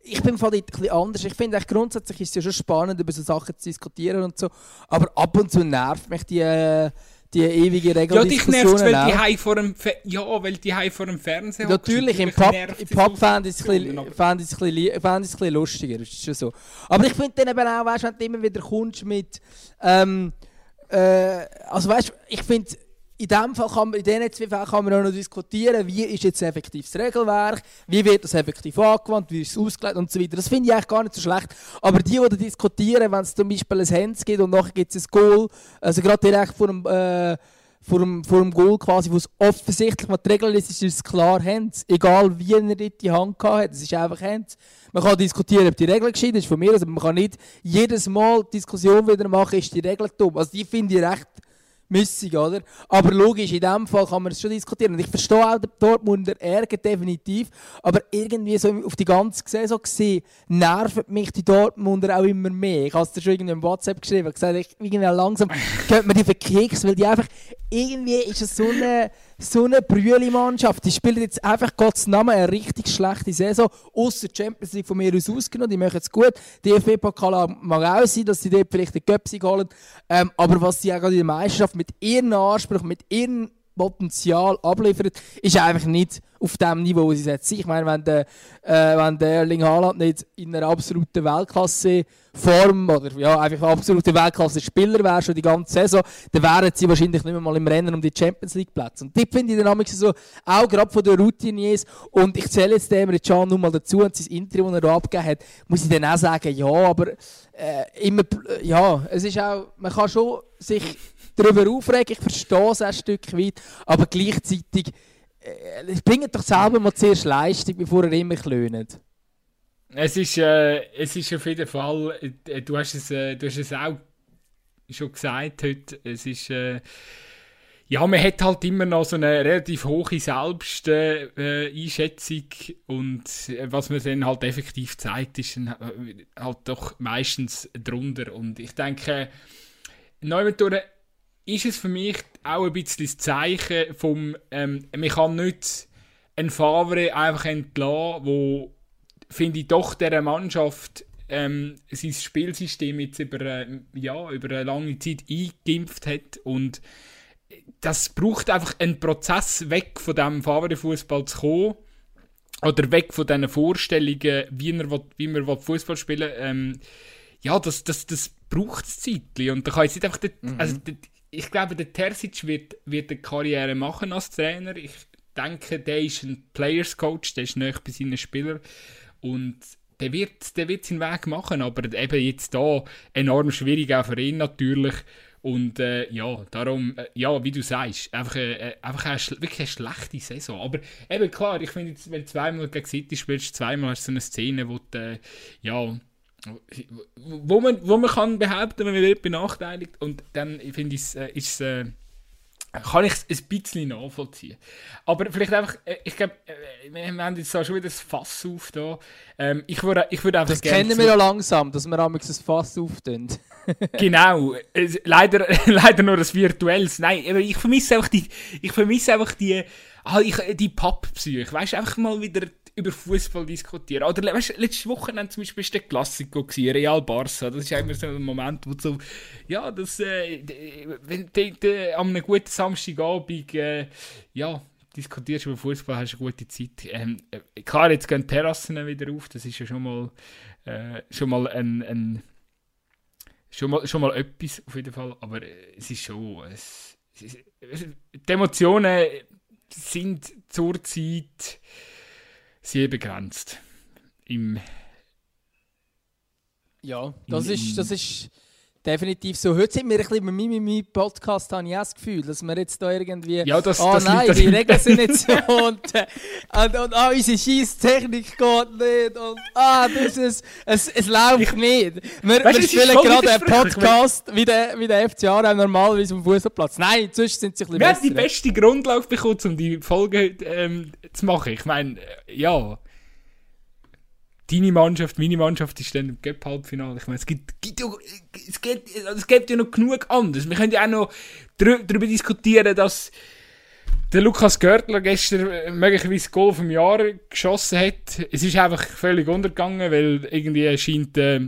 Ich bin von ein bisschen anders. Ich finde grundsätzlich ist es ja schon spannend, über so Sachen zu diskutieren und so. Aber ab und zu nervt mich die, die ewige Regel. Ja, dich nervt weil die Hai vor dem Fe ja, weil die Hai vor dem Fernseher Natürlich, im Pub, im Pub fände ich es ein bisschen lustiger, ist schon so. Aber ich finde dann eben auch, weißt, wenn du immer wieder kommst mit... Ähm, äh, also weißt, ich finde in, dem Fall kann man, in diesen zwei Fällen kann man auch noch diskutieren, wie ist jetzt effektiv das Regelwerk, wie wird das effektiv angewandt, wie ist es ausgelegt und so weiter. Das finde ich eigentlich gar nicht so schlecht. Aber die, die diskutieren, wenn es zum Beispiel ein Hands gibt und nachher gibt es ein Goal, also gerade direkt vor dem, äh, vor dem, vor dem Goal quasi, wo es offensichtlich mal die Regel ist, ist es klar Hands. Egal wie er die Hand hat, es ist einfach Hands. Man kann diskutieren, ob die Regel gescheit ist von mir, also man kann nicht jedes Mal Diskussion wieder machen, ist die Regel dumm. Also die finde ich recht müssig, oder? Aber logisch, in dem Fall kann man es schon diskutieren. Und ich verstehe auch den Dortmunder Ärger definitiv, aber irgendwie so auf die ganze Saison gesehen, nervt mich die Dortmunder auch immer mehr. Ich habe es dir schon irgendwie im WhatsApp geschrieben, gesagt, ich, irgendwie langsam (laughs) geht mir die verkeks, weil die einfach, irgendwie ist es so eine so eine Brühli-Mannschaft. Die spielen jetzt einfach Gottes Namen eine richtig schlechte Saison. Außer Champions League von mir aus ausgenommen. Die machen es gut. Die DFB-Pokal mag auch sein, dass sie dort vielleicht den Göpsi holen. Ähm, aber was sie auch gerade in der Meisterschaft mit ihren Anspruch, mit ihren Potenzial abliefert, ist einfach nicht auf dem Niveau, wo sie jetzt sind. Ich meine, wenn der, äh, wenn der Erling Haaland nicht in einer absoluten Weltklasse-Form oder ja, einfach absolute Weltklasse-Spieler wäre, schon die ganze Saison, dann wären sie wahrscheinlich nicht mehr mal im Rennen um die Champions League-Plätze. Und die finde ich dann so, auch gerade von den Routiniers, und ich zähle jetzt dem Can nur mal dazu, und sein Interview, das er abgegeben hat, muss ich dann auch sagen, ja, aber äh, immer, ja, es ist auch, man kann schon sich darüber aufregen, ich verstehe es ein Stück weit, aber gleichzeitig bringt doch selber mal zuerst Leistung, bevor ihr immer klönt. Es ist, äh, es ist auf jeden Fall, äh, du hast es, äh, du hast es auch schon gesagt heute. Es ist, äh, ja, man hat halt immer noch so eine relativ hohe Selbsteinschätzung äh, und äh, was man dann halt effektiv zeigt, ist dann halt doch meistens drunter. Und ich denke, Neumentoren ist es für mich auch ein bisschen das Zeichen vom, ähm, man kann nicht einen Favre einfach entlassen, wo, finde ich, doch dieser Mannschaft ähm, sein Spielsystem jetzt über, äh, ja, über eine lange Zeit eingeimpft hat und das braucht einfach einen Prozess weg von dem Favre-Fußball zu kommen oder weg von diesen Vorstellungen, wie, er, wie man Fußball spielen ähm, ja, das, das, das braucht es Zeit. Und da kann jetzt nicht einfach, der, mhm. also ich glaube, der Terzic wird, wird eine Karriere machen als Trainer. Ich denke, der ist ein Players Coach, der ist nicht bei seinen Spielern und der wird, der wird seinen Weg machen, aber eben jetzt da enorm schwierig auch für ihn natürlich. Und äh, ja, darum, äh, ja, wie du sagst, einfach, äh, einfach eine, wirklich eine schlechte Saison. Aber eben klar, ich finde, wenn du zweimal gegen City spielst, zweimal hast du so eine Szene, wo du, äh, ja, wo man, wo man kann behaupten, man wird benachteiligt. Und dann finde ich, äh, ist äh, kann ich es ein bisschen nachvollziehen. Aber vielleicht einfach, äh, ich glaube, äh, wir haben jetzt schon wieder das Fass auf da. Ähm, ich würde, ich würde einfach Das kennen wir ja langsam, dass wir einmal das Fass auftun. (laughs) genau. leider, (laughs) leider nur das Virtuelles. Nein, ich vermisse einfach die, ich vermisse einfach die, ah, ich, die. Weißt du, einfach mal wieder über Fußball diskutieren. Oder weißt, letzte Woche zum Beispiel war der Klassiker, Real Barça. Das ist immer so ein Moment, wo so, ja, das, äh, wenn du an einem guten Samstagabend, äh, ja, diskutierst über Fußball, hast du eine gute Zeit. Ähm, äh, klar, jetzt gehen Terrassen wieder auf, das ist ja schon mal, äh, schon mal ein, ein schon mal, schon mal etwas auf jeden Fall, aber äh, es ist schon, es, es, es, die Emotionen sind zurzeit sehr begrenzt. Im ja, das ist, das ist definitiv so. Heute sind wir ein bisschen mit meinem Podcast, habe ich das Gefühl, dass wir jetzt da irgendwie. Ja, das, oh das nein, die Regeln sind nicht so. und, äh, und, und ah, unsere Schießtechnik geht nicht. Und ah, das ist. Es, es läuft ich, nicht. Wir, weißt, wir spielen gerade einen Podcast wie der, wie der FCA normalerweise auf dem Fußballplatz. Nein, inzwischen sind sie ein bisschen Wir haben die beste Grundlage bekommen, um die Folge ähm, zu machen. Ich meine, ja deine Mannschaft, meine Mannschaft ist dann im Cup-Halbfinale. Ich meine, es gibt, gibt, es, gibt, es gibt ja noch genug anderes. Wir können ja auch noch darüber diskutieren, dass der Lukas Görtler gestern möglicherweise das Goal vom Jahr geschossen hat. Es ist einfach völlig untergegangen, weil irgendwie scheint äh,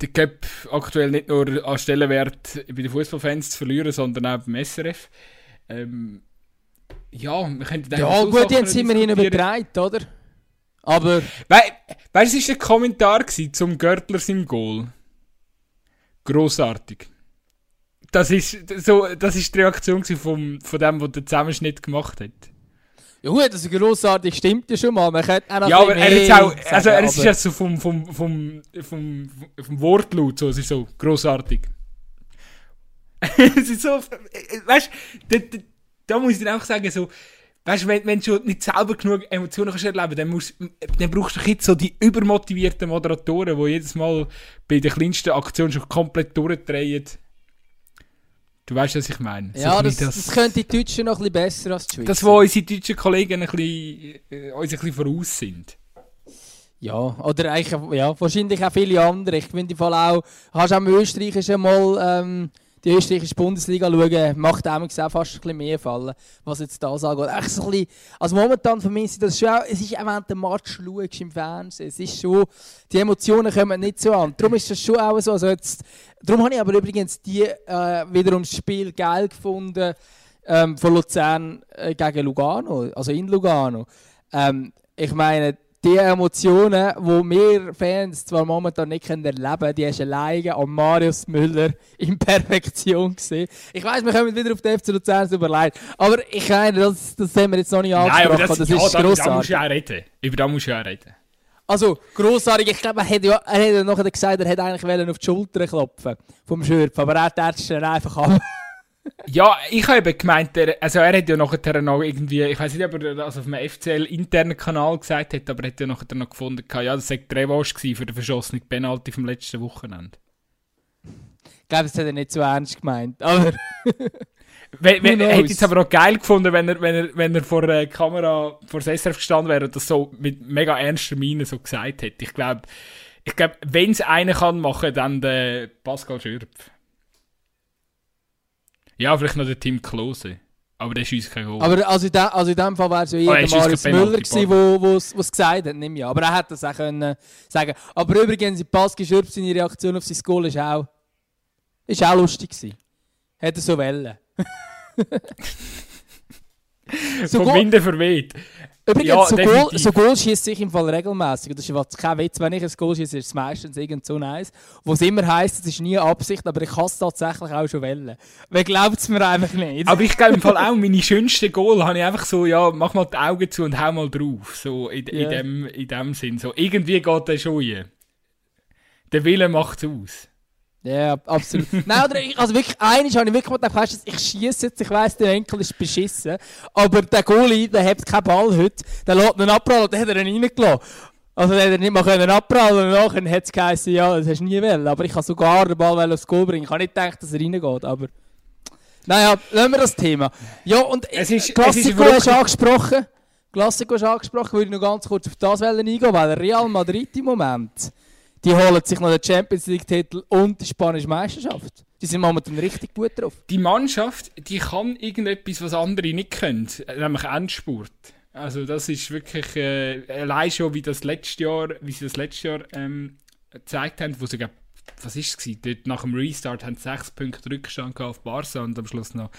der Cup aktuell nicht nur an Stellenwert bei den Fußballfans zu verlieren, sondern auch beim SRF. Ähm, ja, wir können Ja, gut, jetzt sind wir ihn übertragen, oder? Aber. We weißt du, es war ein Kommentar zum Görtler im Goal. Grossartig. Das ist, so, das ist die Reaktion vom, von dem, der den Zusammenschnitt gemacht hat. Ja gut, das ist grossartig, stimmt ja schon mal. Man könnte auch ja, aber er ist auch, also er ist ja so vom, vom, vom, vom, vom Wortlaut so, es ist so grossartig. (laughs) es ist so, weißt du, da, da, da, muss ich dir einfach sagen, so, Weißt du, wenn, wenn du nicht selber genug Emotionen kannst erleben dann, musst, dann brauchst du jetzt so die übermotivierten Moderatoren, die jedes Mal bei der kleinsten Aktion schon komplett durchdrehen. Du weißt, was ich meine. Ja, so das, das, das könnte die Deutschen noch ein bisschen besser als die Schweizer. Das, wo unsere deutschen Kollegen ein bisschen, äh, uns ein bisschen voraus sind. Ja, oder eigentlich, ja, wahrscheinlich auch viele andere. Ich finde Fall auch, hast du auch im Österreichischen mal... Ähm, die österreichische Bundesliga schauen, macht auch fast ein bisschen mehr Fallen, was jetzt das angeht. Echt so ein bisschen, also momentan vermisse ich das schon auch, es ist auch während dem Match schaust im Fernsehen, es ist schon, die Emotionen kommen nicht so an. Darum ist das schon auch so, also jetzt, darum habe ich aber übrigens die äh, wiederum das Spiel geil gefunden ähm, von Luzern äh, gegen Lugano, also in Lugano. Ähm, ich meine, die Emotionen, die wir Fans zwar momentan nicht erleben können, die hast du alleine an Marius Müller (laughs) in Perfektion gesehen. Ich weiss, wir kommen wieder auf den FC Luzern, super leid. Aber ich meine, das, das haben wir jetzt noch nicht angesprochen. Nein, das, das ja, ist da, grossartig. Da musst du ja reden. Über das musst du ja reden. Also, grossartig. Ich glaube, er hat ja er hat ja nachher gesagt, er hätte eigentlich auf die Schulter klopfen vom Schürf, aber er hat dann einfach ab (laughs) ja, ich habe eben gemeint, er, also er hat ja nachher noch irgendwie, ich weiß nicht, ob er das auf einem FCL-internen Kanal gesagt hat, aber er hat ja nachher noch gefunden, ja, das sei Revanche für den verschossenen Penalty vom letzten Wochenende. Ich glaube, das hat er nicht so ernst gemeint. Aber (laughs) We, we, Who knows? hätte es aber auch geil gefunden, wenn er, wenn er, wenn er vor der Kamera, vor das SRF gestanden wäre und das so mit mega ernster Miene so gesagt hätte. Ich glaube, ich glaub, wenn es einen kann machen, dann der Pascal Schürpf. Ja, vielleicht noch der Tim Klose. Aber der schießt kein Goal. Aber also in, dem, also in dem Fall wäre es ja Oh, der er schießt Marius Müller gewesen, wo's, wo's gesagt hat, nehme ich. Aber er hätte das auch können sagen. Aber übrigens, Pascal Schürp seine Reaktion auf sein Goal ist auch, ist auch lustig gewesen. Hätte so wollen. (laughs) so Vom Winde verweht. Übrigens, Ja, so, Goal, definitiv. so Goal schießt sich im Fall regelmäßig. Das ist kein Witz. Wenn ich ein Goal schieße, ist es meistens irgend so eins. Wo es immer heisst, es ist nie Absicht, aber ich kann es tatsächlich auch schon wollen. Wer glaubt es mir einfach nicht? Aber ich glaube im Fall auch, meine schönsten Goal habe ich einfach so, ja, mach mal die Augen zu und hau mal drauf. So in, Ja. in, dem, in dem Sinn. So, irgendwie geht der schon rein. Der Wille macht es aus. Ja, absolut. (laughs) Nein, oder ich, also wirklich, eines habe ich wirklich mal gedacht, weißt du, ich schieße jetzt, ich weiss, der Enkel ist beschissen, aber der Goalie, der hat keinen Ball heute, der lässt ihn abprallen, dann hat er ihn reingelassen. Also hat er nicht mal können abprallen und nachher hat es geheißen, ja, das hast du nie wollen. Aber ich kann sogar den Ball aufs Goal bringen. Ich habe nicht gedacht, dass er reingeht, aber... Naja, lassen wir das Thema. Ja, und Es ist- Klassiko es ist hast du angesprochen. Klassiko hast du angesprochen, würde ich noch ganz kurz auf das eingehen, weil Real Madrid im Moment, die holen sich noch den Champions League-Titel und die spanische Meisterschaft. Die sind momentan richtig gut drauf. Die Mannschaft, die kann irgendetwas, was andere nicht können, nämlich Endspurt. Also das ist wirklich äh, allein schon, wie das letzte Jahr, wie sie das letzte Jahr ähm, gezeigt haben, wo sie glaub, was ist es? Dort nach dem Restart haben sie sechs Punkte Rückstand auf Barca und am Schluss noch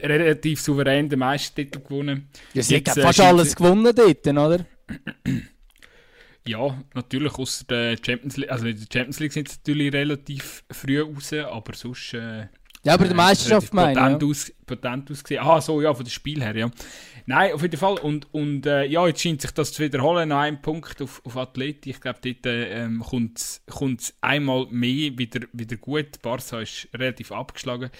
relativ souverän den Meistertitel gewonnen. Ja, sie haben äh, fast alles gewonnen dort, oder? (clears throat) (clears throat) Ja, natürlich, außer der Champions League, also in der Champions League sind sie natürlich relativ früh raus, aber sonst... Äh, Ja, aber die äh, Meisterschaft relativ meine potent, ich. aus, potent ausgesehen. Ah, so, ja, von dem Spiel her, ja. Nein, auf jeden Fall. Und, und äh, ja, jetzt scheint sich das zu wiederholen, noch ein Punkt auf, auf Athleti. Ich glaube, dort äh, ähm, kommt es einmal mehr wieder, wieder gut. Barca ist relativ abgeschlagen.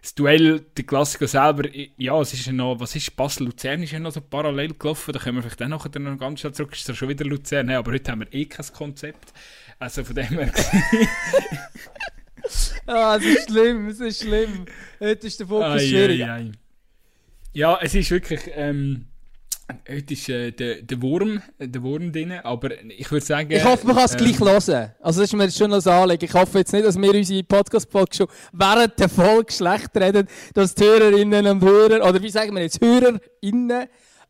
Das Duell, der Klassiker selber, ja, es ist ja noch, was ist, Basel-Luzern ist ja noch so parallel gelaufen, da können wir vielleicht auch nachher noch ganz schnell zurück, ist ja schon wieder Luzern, aber heute haben wir eh kein Konzept. Also von dem her, (laughs) (laughs) Ah, es ist schlimm, es ist schlimm. Heute ist der Fokus schwierig. ei, ei. Ja, es ist wirklich. Ähm, heute ist äh, der, der Wurm, der Wurm drin, aber ich würde sagen. Ich hoffe, man kann es ähm, gleich hören. Also das ist mir jetzt schon noch ein Anliegen. Ich hoffe jetzt nicht, dass wir unsere Podcast-Folge schon während der Folge schlecht reden, dass die Hörerinnen und Hörer, oder wie sagen wir jetzt, HörerInnen,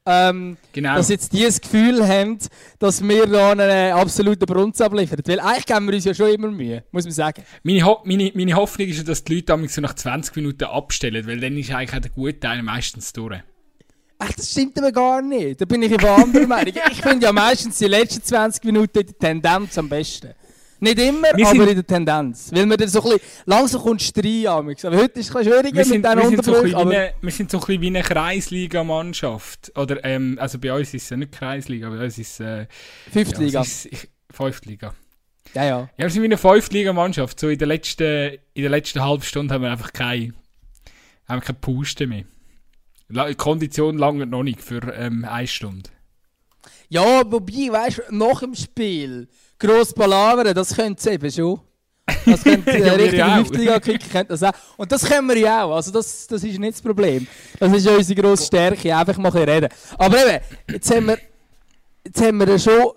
ähm, Genau. dass jetzt die das Gefühl haben, dass wir da einen absoluten Brunz abliefern. Weil eigentlich geben wir uns ja schon immer Mühe, muss man sagen. Meine, Ho meine, meine Hoffnung ist ja, dass die Leute damals so nach 20 Minuten abstellen, weil dann ist eigentlich auch der gute Teil meistens durch. Ach, das stimmt aber gar nicht. Da bin ich über andere Meinung. Ich finde ja meistens die letzten 20 Minuten die Tendenz am besten. Nicht immer, Wir aber in der Tendenz. Weil man dann so ein bisschen, langsam kommt rein. amigs. Aber heute ist es ein schwieriger Wir sind, mit diesen so Unterbrüchen. Aber eine, wir sind so ein bisschen wie eine Kreisliga-Mannschaft. Oder, ähm, also bei uns ist es nicht Kreisliga, bei uns ist es. Äh, fünfte ja, Fünftliga. Ja, ja. Ja, wir sind wie eine Fünftliga-Mannschaft. So in der letzten, in der letzten halben Stunde haben wir einfach keine, haben wir keine Puste mehr. Die Kondition lange noch nicht für ähm, eine Stunde. Ja, wobei, weißt du, nach dem Spiel gross palavern, das könnte es eben schon. Das könnte (laughs) Ja, äh, ja auch. Fünftliga-Kicker könnte das auch. Und das können wir ja auch. Also das, das ist nicht das Problem. Das ist ja unsere grosse Stärke, einfach mal ein reden. Aber eben, jetzt haben wir, jetzt haben wir ja schon...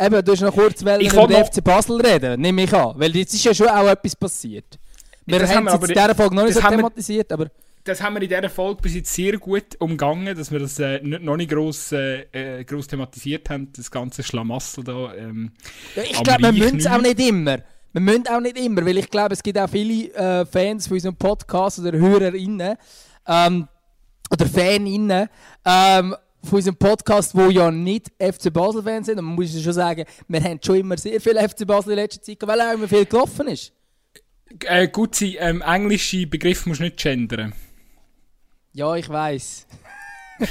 Eben, du hast noch kurz über den FC Basel reden, nehme ich an. Weil jetzt ist ja schon auch etwas passiert. Wir Das haben es in dieser Folge noch nicht so thematisiert, aber... Das haben wir in dieser Folge bis jetzt sehr gut umgangen, dass wir das äh, nicht, noch nicht gross, äh, äh, gross thematisiert haben, das ganze Schlamassel da. Ähm, Ja, ich glaube, wir müssen es auch nicht. immer. Wir müssen auch nicht immer, weil ich glaube, es gibt auch viele äh, Fans von unserem Podcast oder HörerInnen ähm, oder FanInnen ähm, von unserem Podcast, die ja nicht FC Basel-Fans sind. Und man muss ja schon sagen, wir haben schon immer sehr viel FC Basel in letzter Zeit, weil auch immer viel gelaufen ist. äh, gut sein, ähm, englische Begriff musst du nicht gendern. Ja, ich weiß. (laughs)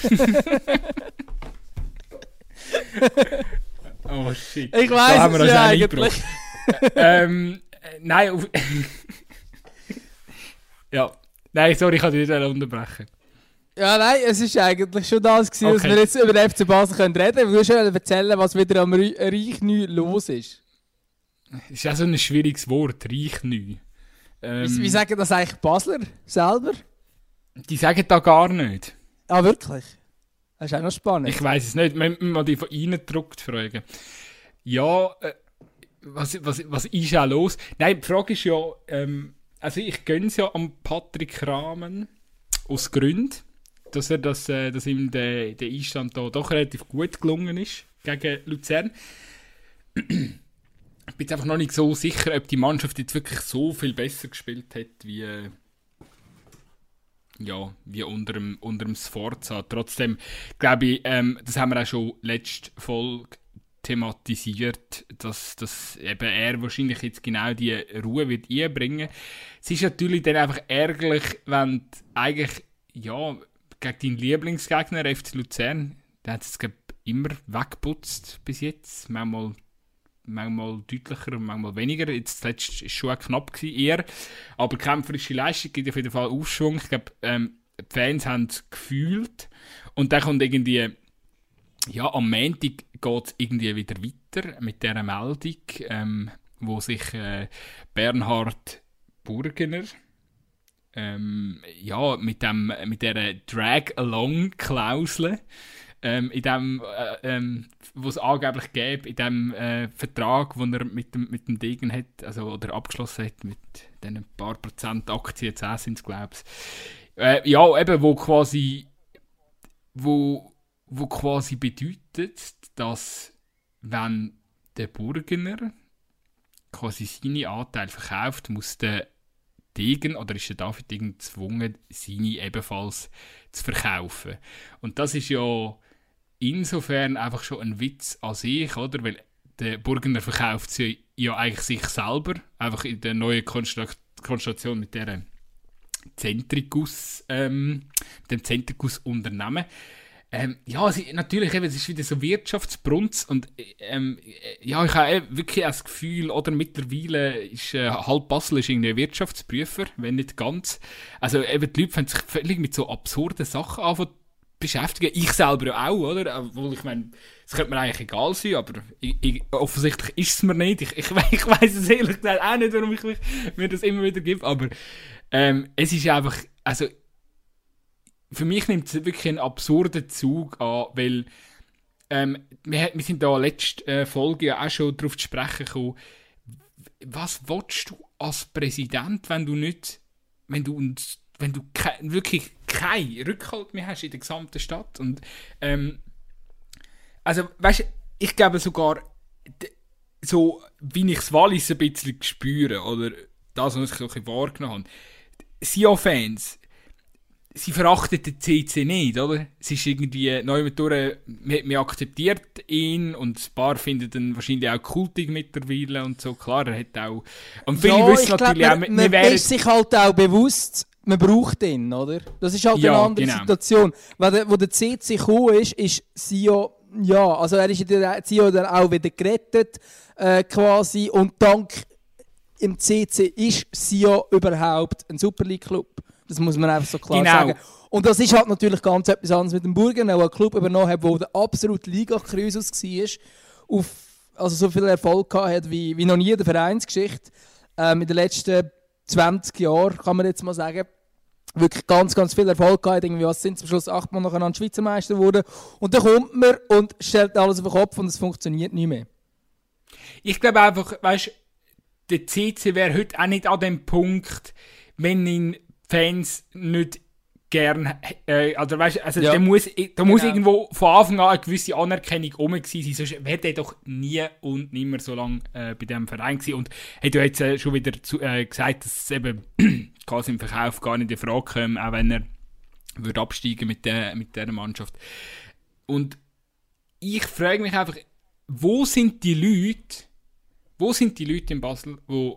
Oh shit. Ich weiß es ja eigentlich. ähm, äh, nein, auf ja. Nein, sorry, ich kann dich nicht unterbrechen. Ja, nein, es ist eigentlich schon das, gewesen, dass Okay. wir jetzt über den FC Basel können reden können. Schon erzählen, was wieder am Re- Reich neu los ist. Das ist auch so ein schwieriges Wort, reich neu. Ähm, Wie, wie sagen das eigentlich Basler selber? Die sagen da gar nicht. Ah, wirklich? Das ist auch noch spannend. Ich weiß es nicht. Man muss mal die von ihnen gedruckt fragen. Ja, äh, was, was, was ist auch los? Nein, die Frage ist ja, ähm, also ich gönne es ja am Patrick Rahmen aus Gründen, dass er das, äh, dass ihm der, der Einstand da doch relativ gut gelungen ist gegen Luzern. Ich bin jetzt einfach noch nicht so sicher, ob die Mannschaft jetzt wirklich so viel besser gespielt hat wie, äh, ja, wie unter dem, unter dem Sforza. Trotzdem glaube ich, ähm, das haben wir auch schon letzte Folge thematisiert, dass, dass eben er wahrscheinlich jetzt genau die Ruhe wird einbringen. Es ist natürlich dann einfach ärgerlich, wenn eigentlich, ja, gegen deinen Lieblingsgegner FC Luzern, der hat es glaub, immer weggeputzt bis jetzt, manchmal manchmal deutlicher und manchmal weniger. Jetzt zuletzt war schon knapp gewesen, eher. Aber kämpferische Leistung gibt auf jeden Fall Aufschwung. Ich glaube, ähm, die Fans haben es gefühlt. Und dann kommt irgendwie, ja, am Montag geht es irgendwie wieder weiter mit dieser Meldung, ähm, wo sich äh, Bernhard Burgener ähm, ja, mit, dem, mit dieser Drag-Along-Klausel ähm, in dem, äh, ähm, wo es angeblich gäbe, in dem äh, Vertrag, den er mit dem, mit dem Degen hat, also, oder abgeschlossen hat, mit diesen paar Prozent Aktien, 10 sind es, glaube. Äh, ja, eben, wo quasi, wo, wo quasi bedeutet, dass, wenn der Burgener quasi seine Anteile verkauft, muss der Degen oder ist der David Degen gezwungen, seine ebenfalls zu verkaufen. Und das ist ja insofern einfach schon ein Witz an sich, oder? Weil der Burgener verkauft sie ja eigentlich sich selber, einfach in der neuen Konstellation mit der Zentricus, ähm, dem Zentricus-Unternehmen. Ähm, ja, sie, natürlich, eben, es ist wieder so Wirtschaftsbrunz und ähm, ja, ich habe wirklich das Gefühl, oder mittlerweile ist äh, halb Basel ist irgendwie Wirtschaftsprüfer, wenn nicht ganz. Also eben, die Leute fangen sich völlig mit so absurden Sachen an beschäftigen. Ich selber auch, oder? Obwohl, ich meine, es könnte mir eigentlich egal sein, aber ich, ich, offensichtlich ist es mir nicht. Ich, ich, (laughs) ich weiß es ehrlich gesagt auch nicht, warum ich mich, mir das immer wieder gebe, aber ähm, es ist einfach, also für mich nimmt es wirklich einen absurden Zug an, weil ähm, wir, wir sind da letzte äh, Folge ja auch schon darauf zu sprechen gekommen, was willst du als Präsident, wenn du nicht, wenn du uns, wenn du ke wirklich keinen Rückhalt mehr hast in der gesamten Stadt und ähm, also weißt ich glaube sogar so wie ich es Wallis ein bisschen spüre oder das, was ich so ein bisschen wahrgenommen habe, Sion-Fans sie verachtet den CC nicht, oder? Es ist irgendwie neu durch, man, man akzeptiert ihn und ein paar finden ihn wahrscheinlich auch kultig mittlerweile und so. Klar, er hat auch... Und viele ja, wissen natürlich glaub, auch... Man, man wären, ist sich halt auch bewusst, man braucht ihn, oder? Das ist halt ja, eine andere genau. Situation. Wo der, wo der CC gekommen ist, ist Sio... Ja, also er ist in der Sio dann auch wieder gerettet, äh, quasi. Und dank im CC ist Sio überhaupt ein Super League-Club. Das muss man einfach so klar genau. sagen. Und das ist halt natürlich ganz etwas anderes mit dem Burgen, der einen Club übernommen hat, der der absolute Liga-Kruisus war, auf, also so viel Erfolg hat wie, wie noch nie in der Vereinsgeschichte. Ähm, in den letzten 20 Jahren, kann man jetzt mal sagen. Wirklich ganz, ganz viel Erfolg gehabt. Irgendwie, was sind zum Schluss achtmal nacheinander Schweizer Meister geworden. Und dann kommt man und stellt alles auf den Kopf und es funktioniert nicht mehr. Ich glaube einfach, weißt du, der CC wäre heute auch nicht an dem Punkt, wenn ihn Fans nicht gern, äh, also weißt, also ja. da muss, da muss genau. irgendwo von Anfang an eine gewisse Anerkennung rum sein, sonst wäre der doch nie und nimmer so lange äh, bei diesem Verein gewesen und hat ja jetzt äh, schon wieder zu, äh, gesagt, dass es eben quasi im Verkauf gar nicht in Frage kommt, auch wenn er würde absteigen mit der, mit dieser Mannschaft. Und ich frage mich einfach, wo sind die Leute, wo sind die Leute in Basel, die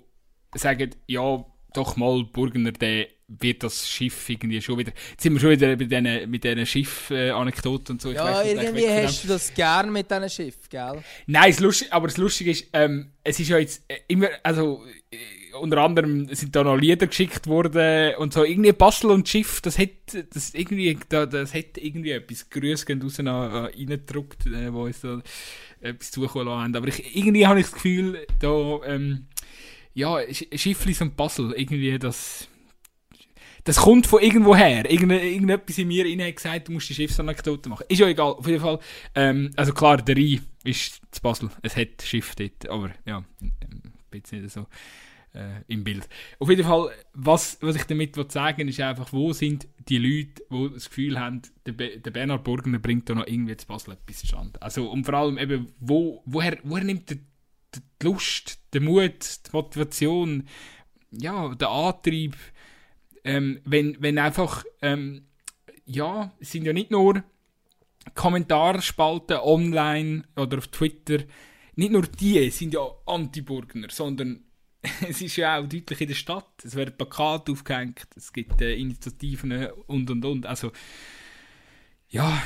sagen, ja, doch mal Burgener, der wird das Schiff irgendwie schon wieder. Jetzt sind wir schon wieder bei den, mit diesen Schiff-Anekdoten und so. ja, weiß, irgendwie hast du das gern mit diesen Schiff, gell? Nein, das Lustige, aber das Lustige ist, ähm, es ist ja jetzt äh, immer, also äh, unter anderem sind da noch Lieder geschickt worden und so. Irgendwie Basel und Schiff, das hat, das irgendwie, das hat irgendwie etwas Grüße gehen raus reingedruckt, äh, wo uns da etwas zukommen haben. Aber ich, irgendwie habe ich das Gefühl, da, ähm, ja, Schifflis und Puzzle, irgendwie das das kommt von irgendwo her. Irgende, irgendetwas in mir rein hat gesagt, du musst die Schiffsanekdote machen. Ist ja egal, auf jeden Fall. Ähm, also klar, der Rhein ist das Basel. Es hat Schiff dort, aber ja, bin jetzt nicht so äh, im Bild. Auf jeden Fall, was, was ich damit sagen will, ist einfach, wo sind die Leute, die das Gefühl haben, der, Be der Bernhard Burgener bringt da noch irgendwie zu Basel etwas zustande. Also, und vor allem eben, wo, woher, woher nimmt der, die Lust, der Mut, die Motivation, ja, der Antrieb, ähm, wenn, wenn einfach, ähm, ja, es sind ja nicht nur Kommentarspalten online oder auf Twitter, nicht nur die sind ja Anti-Burgner, sondern (laughs) es ist ja auch deutlich in der Stadt. Es werden Plakate aufgehängt, es gibt äh, Initiativen und und und. Also, ja,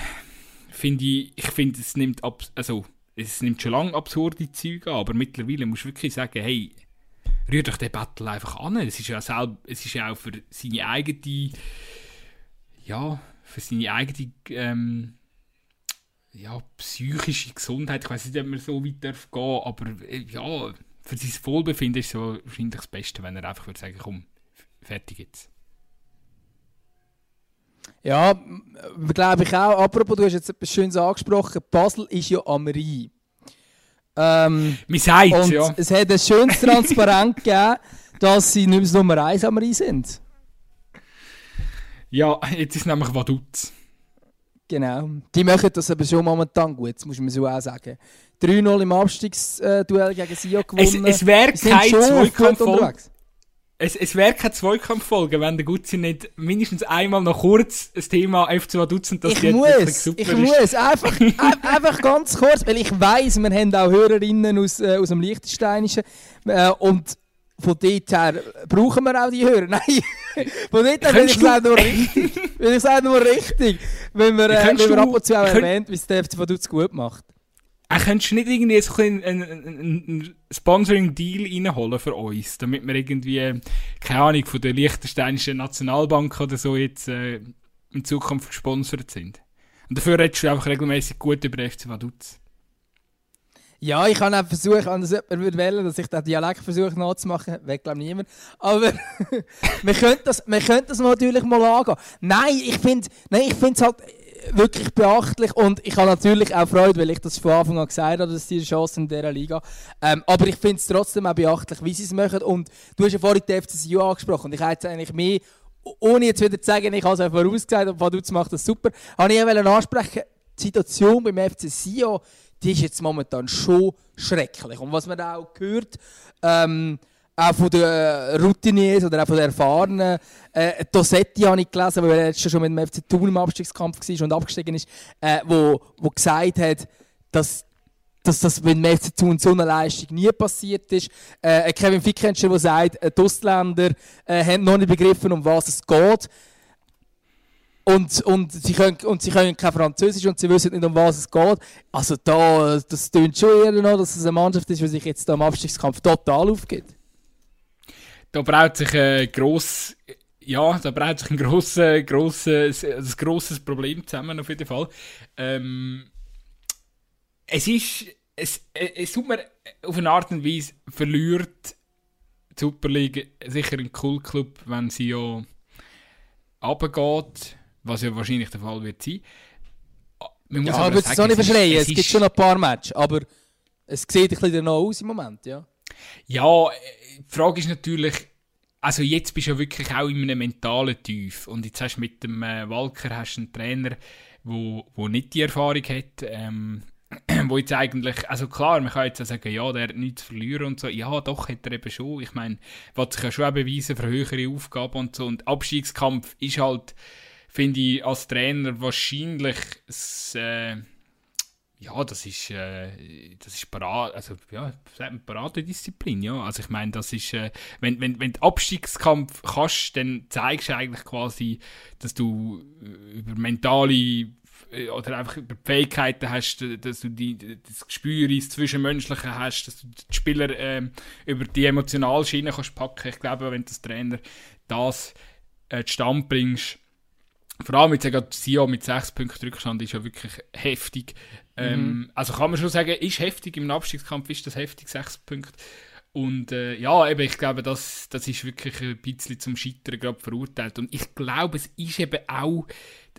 finde ich, ich finde, es nimmt ab, also, es nimmt schon lange absurde Züge an, aber mittlerweile muss du wirklich sagen, hey, rührt euch den Battle einfach an. Es ist ja, selber, es ist ja auch für seine eigene, ja, für seine eigene, ähm, ja, psychische Gesundheit. Ich weiß nicht, ob man so weit darf gehen, aber äh, ja, für sein Wohlbefinden ist es wahrscheinlich das Beste, wenn er einfach würde sagen, komm, fertig jetzt. Ja, glaube ich auch. Apropos, du hast jetzt etwas Schönes angesprochen. Basel ist ja am Rhein. Ähm, Man sagt ja. es hat ein schönes Transparent (laughs) gegeben, dass sie nicht mehr Nummer 1 am Rhein sind. Ja, jetzt ist nämlich Vaduz. Genau. Die machen das aber schon momentan gut, das muss man so auch sagen. 3-0 im Abstiegsduell gegen Sio gewonnen. Es, es wäre kein Zweikampffolge. Es, es wäre keine Zweikampffolge, wenn der Gutzi nicht mindestens einmal noch kurz das Thema FC Vaduz und das ich muss, Ich ist. muss, einfach, (laughs) einfach ganz kurz, weil ich weiss, wir haben auch Hörerinnen aus, äh, aus dem Liechtensteinischen äh, und von dort her brauchen wir auch die Hörer. (laughs) Nein, von dort her bin ich es nur richtig. Ich nur richtig, wenn wir, äh, wenn wir ab und zu auch erwähnt, wie es der FC Vaduz gut macht. Er könntest du nicht irgendwie so ein, ein, ein, ein Sponsoring-Deal reinholen für uns, damit wir irgendwie, keine Ahnung, von der Liechtensteinischen Nationalbank oder so jetzt äh, in Zukunft gesponsert sind. Und dafür redest du einfach regelmäßig gut über FC Vaduz. Ja, ich kann auch versuchen, das jemand wählen dass ich den Dialekt versuche nachzumachen. Weg, glaube niemand. Aber (laughs) wir können das, wir können das natürlich mal angehen. Nein, ich finde es halt wirklich beachtlich. Und ich habe natürlich auch Freude, weil ich das von Anfang an gesagt habe, dass die Chance in dieser Liga. Ähm, aber ich finde es trotzdem auch beachtlich, wie sie es machen. Und du hast ja vorhin die FCCU angesprochen. Und ich hätte jetzt eigentlich mehr, ohne jetzt wieder zu sagen, ich habe es ja vorausgesagt und Vaduz macht das super, habe ich auch ansprechen, die Situation beim FC Sion, die ist jetzt momentan schon schrecklich. Und was man auch gehört, ähm, auch von den Routiniers oder auch von den Erfahrenen. Äh, Dossetti habe ich gelesen, weil er jetzt schon mit dem FC Thun im Abstiegskampf war und abgestiegen ist, äh, wo, wo gesagt hat, dass, dass das mit dem FC Thun so eine Leistung nie passiert ist. Äh, Kevin Fickenscher, der sagt, äh, die Ausländer äh, haben noch nicht begriffen, um was es geht. Und, und, sie können, und sie können kein Französisch und sie wissen nicht, um was es geht. Also da, das tönt schon eher noch, dass es eine Mannschaft ist, die sich jetzt da im Abstiegskampf total aufgibt da braucht sich ein gross, ja, da braucht sich ein grosses, grosses, ein grosses Problem zusammen auf jeden Fall. Ähm, es ist, es, es tut mir auf eine Art und Weise verliert die Super League sicher ein Cool-Club, wenn sie ja runtergeht, was ja wahrscheinlich der Fall wird sein. Man ja, aber würde es auch nicht verschreien, es, es gibt schon ein paar Matches, aber es sieht ein bisschen noch aus im Moment, ja. Ja, die Frage ist natürlich, also jetzt bist du ja wirklich auch in einem mentalen Tief. Und jetzt hast du mit dem äh, Walker hast einen Trainer, wo, wo nicht die Erfahrung hat, ähm, (clears throat) wo jetzt eigentlich, also klar, man kann jetzt auch sagen, ja, der hat nichts zu verlieren und so, ja, doch, hat er eben schon, ich meine, was sich ja schon auch beweisen für höhere Aufgaben und so. Und Abstiegskampf ist halt, finde ich, als Trainer wahrscheinlich das, äh, ja, das ist, äh, das ist Parade, also ja, Paradedisziplin, ja. Also ich meine, das ist, äh, wenn, wenn, wenn du Abstiegskampf kannst, dann zeigst du eigentlich quasi, dass du äh, über mentale äh, oder einfach über Fähigkeiten hast, dass du die, das Gespür ins Zwischenmenschliche hast, dass du die Spieler äh, über die Emotionalschiene kannst packen. Ich glaube, wenn du als Trainer das äh, zustande bringst, vor allem jetzt gerade Sion mit 6 Punkten Rückstand ist ja wirklich heftig. Ähm, mhm. Also kann man schon sagen, ist heftig im Abstiegskampf, ist das heftig, 6 Punkte. Und äh, ja, eben, ich glaube, das, das ist wirklich ein bisschen zum Scheitern gerade verurteilt. Und ich glaube, es ist eben auch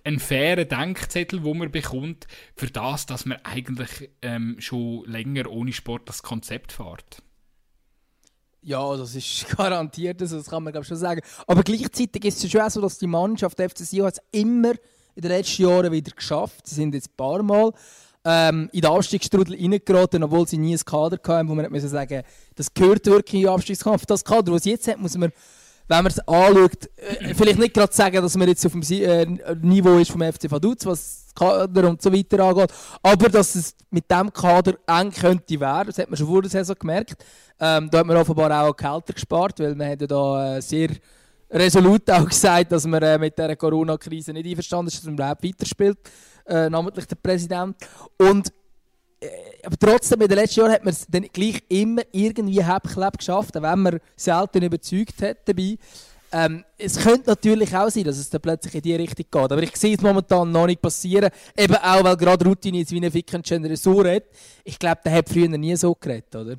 ein fairer Denkzettel, wo man bekommt, für das, dass man eigentlich ähm, schon länger ohne Sport das Konzept fährt. Ja, das ist (laughs) garantiert, also das kann man glaube schon sagen. Aber gleichzeitig ist es schon so, dass die Mannschaft der FC Sion hat immer in den letzten Jahren wieder geschafft. Sie sind jetzt ein paar Mal ähm, in den Abstiegsstrudel reingeraten, obwohl sie nie ein Kader hatten, wo man nicht sagen das gehört wirklich in den Abstiegskampf. Das Kader, das es jetzt hat, muss man wenn man es anschaut, äh, vielleicht nicht gerade sagen, dass man jetzt auf dem äh, Niveau ist vom FC Vaduz, was Kader und so weiter angeht, aber dass es mit dem Kader eng könnte werden, das hat man schon vor der Saison gemerkt. Ähm, da hat man offenbar auch Kälter gespart, weil man hat da äh, sehr resolut auch gesagt, dass man äh, mit dieser Corona-Krise nicht einverstanden ist, dass man überhaupt weiterspielt, äh, namentlich der Präsident. Und äh, aber trotzdem, in den letzten Jahren hat man es dann gleich immer irgendwie Häppchleb geschafft, auch wenn man selten überzeugt hat dabei. Ähm, es könnte natürlich auch sein, dass es dann plötzlich in die Richtung geht. Aber ich sehe es momentan noch nicht passieren. Eben auch, weil gerade Routine jetzt wie eine Fickenschöner so redet. Ich glaube, der hat früher nie so geredet, oder?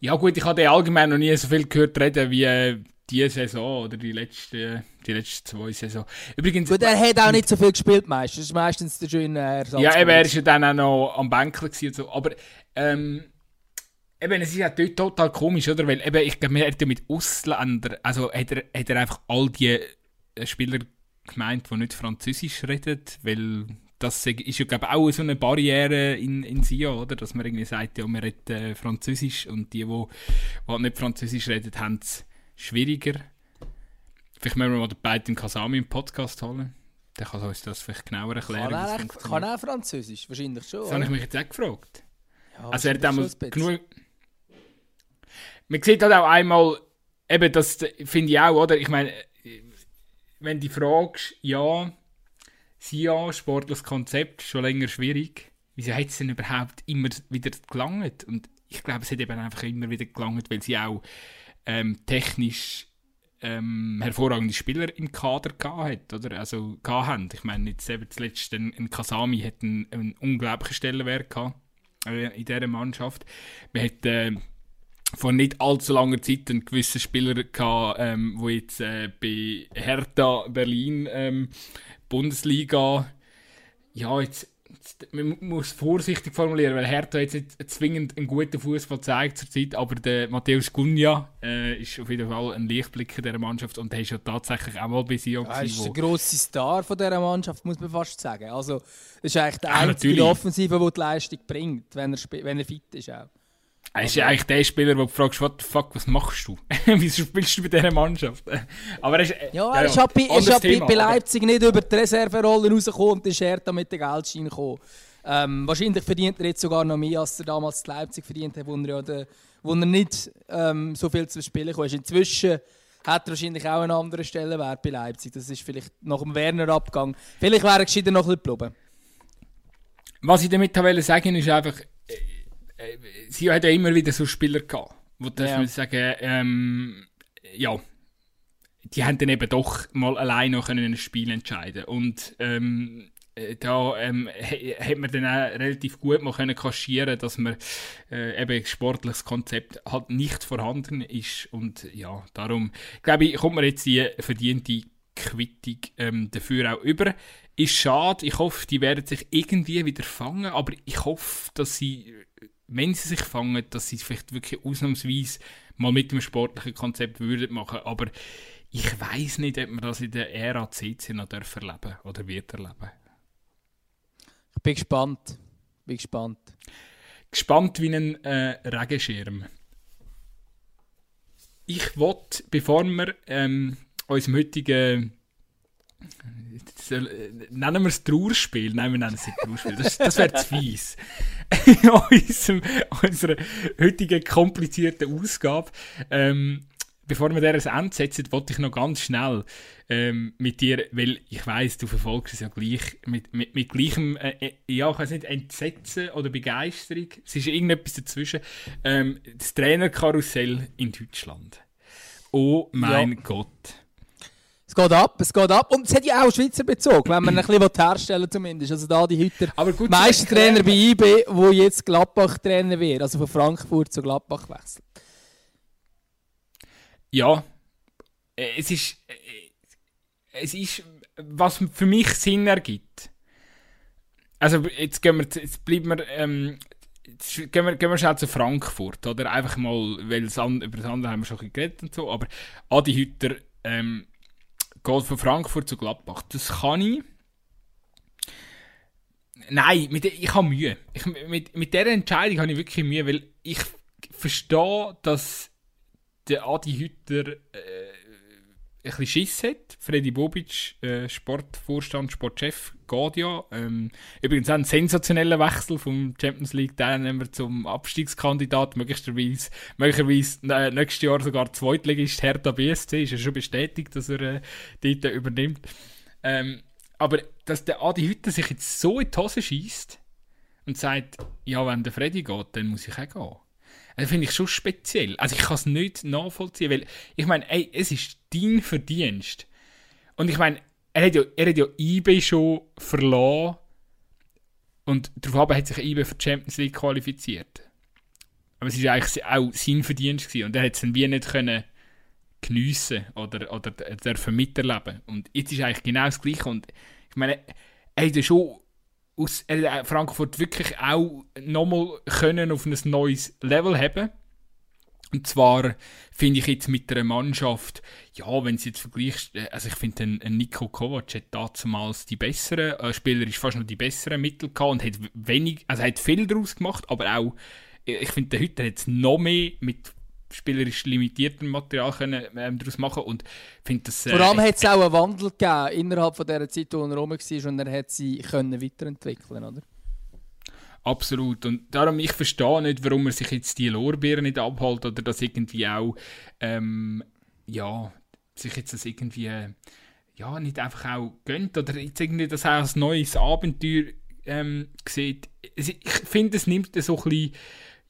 Ja gut, ich habe allgemein noch nie so viel gehört reden wie diese Saison oder die letzten, die letzten zwei Saison. Übrigens, Gut, er hat auch nicht so viel gespielt meistens. Das ist meistens der schöne Ersatz. Ja, eben, er war ja dann auch noch am Bänkler und so. Aber ähm, eben, es ist ja dort total komisch, oder? Weil eben, ich glaube, er hat ja mit Ausländern, also hat er, hat er einfach all die äh, Spieler gemeint, die nicht Französisch reden, weil das ist ja glaube auch so eine Barriere in, in Sion, oder? Dass man irgendwie sagt, ja, man redet äh, Französisch und die, die, die nicht Französisch reden, haben es schwieriger. Vielleicht müssen wir mal den beiden Kasami im Podcast holen. Der kann uns das vielleicht genauer erklären. Kann, er, kann er Französisch? Wahrscheinlich schon. Das habe ich mich jetzt auch gefragt. Ja, also er hat damals genug... Man sieht halt auch einmal, eben das finde ich auch, oder? Ich meine, wenn du fragst, ja, SIA, sportliches Konzept, schon länger schwierig. Wieso hat es denn überhaupt immer wieder gelangt? Und ich glaube, es hat eben einfach immer wieder gelangt, weil sie auch ähm, technisch ähm, hervorragende Spieler im Kader gehabt oder? Also haben. Ich meine, jetzt eben zuletzt ein, ein Kasami hat einen, einen unglaublichen Stellenwert gehabt äh, in dieser Mannschaft. Man hat äh, vor nicht allzu langer Zeit einen gewissen Spieler gehabt, ähm, wo jetzt äh, bei Hertha Berlin ähm, Bundesliga ja jetzt man muss vorsichtig formulieren, weil Hertha jetzt nicht zwingend einen guten Fußball zeigt zurzeit, aber der Matthäus Gunja äh, ist auf jeden Fall ein Lichtblick in dieser Mannschaft und er ist ja tatsächlich auch mal bei Sion. Er ist der grosse Star von dieser Mannschaft, muss man fast sagen. Also, das ist eigentlich der ja, einzige Offensive, der die Leistung bringt, wenn er, wenn er fit ist auch. Er ist ja eigentlich der Spieler, wo du fragst, what the fuck, was machst du? (laughs) Wieso spielst du bei dieser Mannschaft? (laughs) Aber er ist, ja, er ist ja, bei, ist ja bei, bei Leipzig nicht über die Reserverolle rausgekommen und ist er mit dem Geldschein gekommen. Ähm, wahrscheinlich verdient er jetzt sogar noch mehr, als er damals in Leipzig verdient hat, wo er, ja de, wo er nicht ähm, so viel zu spielen kam. Inzwischen hat er wahrscheinlich auch einen anderen Stellenwert bei Leipzig. Das ist vielleicht nach dem Werner-Abgang. Vielleicht wäre er gescheiter noch ein bisschen geblieben. Was ich damit sagen ist einfach, äh, sie hat ja immer wieder so Spieler gehabt, wo ja. man sagen, ähm, ja, die haben dann eben doch mal allein noch ein Spiel entscheiden und ähm, äh, da ähm, hat man dann auch relativ gut mal können kaschieren, dass man äh, eben sportliches Konzept halt nicht vorhanden ist und ja, darum glaube ich, kommt man jetzt die verdiente Quittung ähm, dafür auch über. Ist schade, ich hoffe, die werden sich irgendwie wieder fangen, aber ich hoffe, dass sie wenn sie sich fangen, dass sie es vielleicht wirklich ausnahmsweise mal mit dem sportlichen Konzept würden machen. Aber ich weiß nicht, ob man das in der Ära CC noch erleben oder wird erleben. Ich bin gespannt. Bin gespannt. Gespannt wie ein äh, Regenschirm. Ich wollte, bevor wir ähm, unserem heutigen nennen wir es Trauerspiel. Nein, wir nennen es nicht Trauerspiel. Das, das wäre zu fies. In (laughs) unserem, unserer heutigen komplizierten Ausgabe. Ähm, bevor wir ein Ende setzen, wollte ich noch ganz schnell ähm, mit dir, weil ich weiß, du verfolgst es ja gleich, mit, mit, mit gleichem, äh, äh, ja, ich weiß nicht, Entsetzen oder Begeisterung. Es ist irgendetwas dazwischen. Ähm, das Trainerkarussell in Deutschland. Oh mein ja. Gott. Geht ab, es geht ab. Und es hat ja auch Schweizer Bezug, wenn man ein bisschen herstellen zumindest. Also da die Hütter, Aber gut, Meistertrainer bei IB, wo jetzt Gladbach-Trainer wird, also von Frankfurt zu Gladbach wechselt. Ja, äh, es ist, äh, es ist, was für mich Sinn ergibt. Also jetzt gehen wir, jetzt bleiben wir, ähm, jetzt gehen wir, gehen wir schnell zu Frankfurt, oder? Einfach mal, weil das an, über das andere haben wir schon ein bisschen geredet und so, aber Adi Hütter ähm, geht von Frankfurt zu Gladbach. Das kann ich. Nein, mit, ich habe Mühe. Ich, mit, mit dieser Entscheidung habe ich wirklich Mühe, weil ich verstehe, dass der Adi Hütter äh, bisschen Schiss hat. Freddy Bobic, äh, Sportvorstand, Sportchef, geht ja. Ähm, übrigens auch ein sensationeller Wechsel vom Champions League Teilnehmer zum Abstiegskandidat, möglicherweise, möglicherweise äh, nächstes Jahr sogar Zweitligist Hertha BSC, ist ja schon bestätigt, dass er äh, dort übernimmt. Ähm, aber dass der Adi Hütter sich jetzt so in die Hose schießt und sagt, ja, wenn der Freddy geht, dann muss ich auch gehen. Das finde ich schon speziell. Also ich kann es nicht nachvollziehen, weil ich meine, ey, es ist dein Verdienst. Und ich meine, er hat ja, er hat ja eBay schon verloren und daraufhin hat sich eBay für die Champions League qualifiziert. Aber es war eigentlich auch sein Verdienst gewesen. und er hat es dann wie nicht können geniessen oder, oder dürfen miterleben. Und jetzt ist eigentlich genau das Gleiche und ich meine, er hat ja schon aus äh, Frankfurt wirklich auch nochmal können auf ein neues Level haben. Und zwar finde ich jetzt mit einer Mannschaft, ja, wenn sie jetzt vergleichst, äh, also ich finde, Nico Kovac hat damals die besseren, äh, Spieler ist fast noch die besseren Mittel gehabt und hat wenig, also hat viel daraus gemacht, aber auch, äh, ich finde, der heute hat es noch mehr mit spielerisch limitiertem Material können, ähm, daraus machen und finde das... Äh, Vor allem hat es auch einen Wandel gegeben innerhalb von dieser Zeit, wo er rum war und er hat sie können weiterentwickeln oder? Absolut. Und darum, ich verstehe nicht, warum er sich jetzt die Lorbeeren nicht abholt oder das irgendwie auch, ähm, ja, sich jetzt das irgendwie, ja, nicht einfach auch gönnt oder jetzt irgendwie das auch als neues Abenteuer ähm, sieht. Ich finde, es nimmt so ein bisschen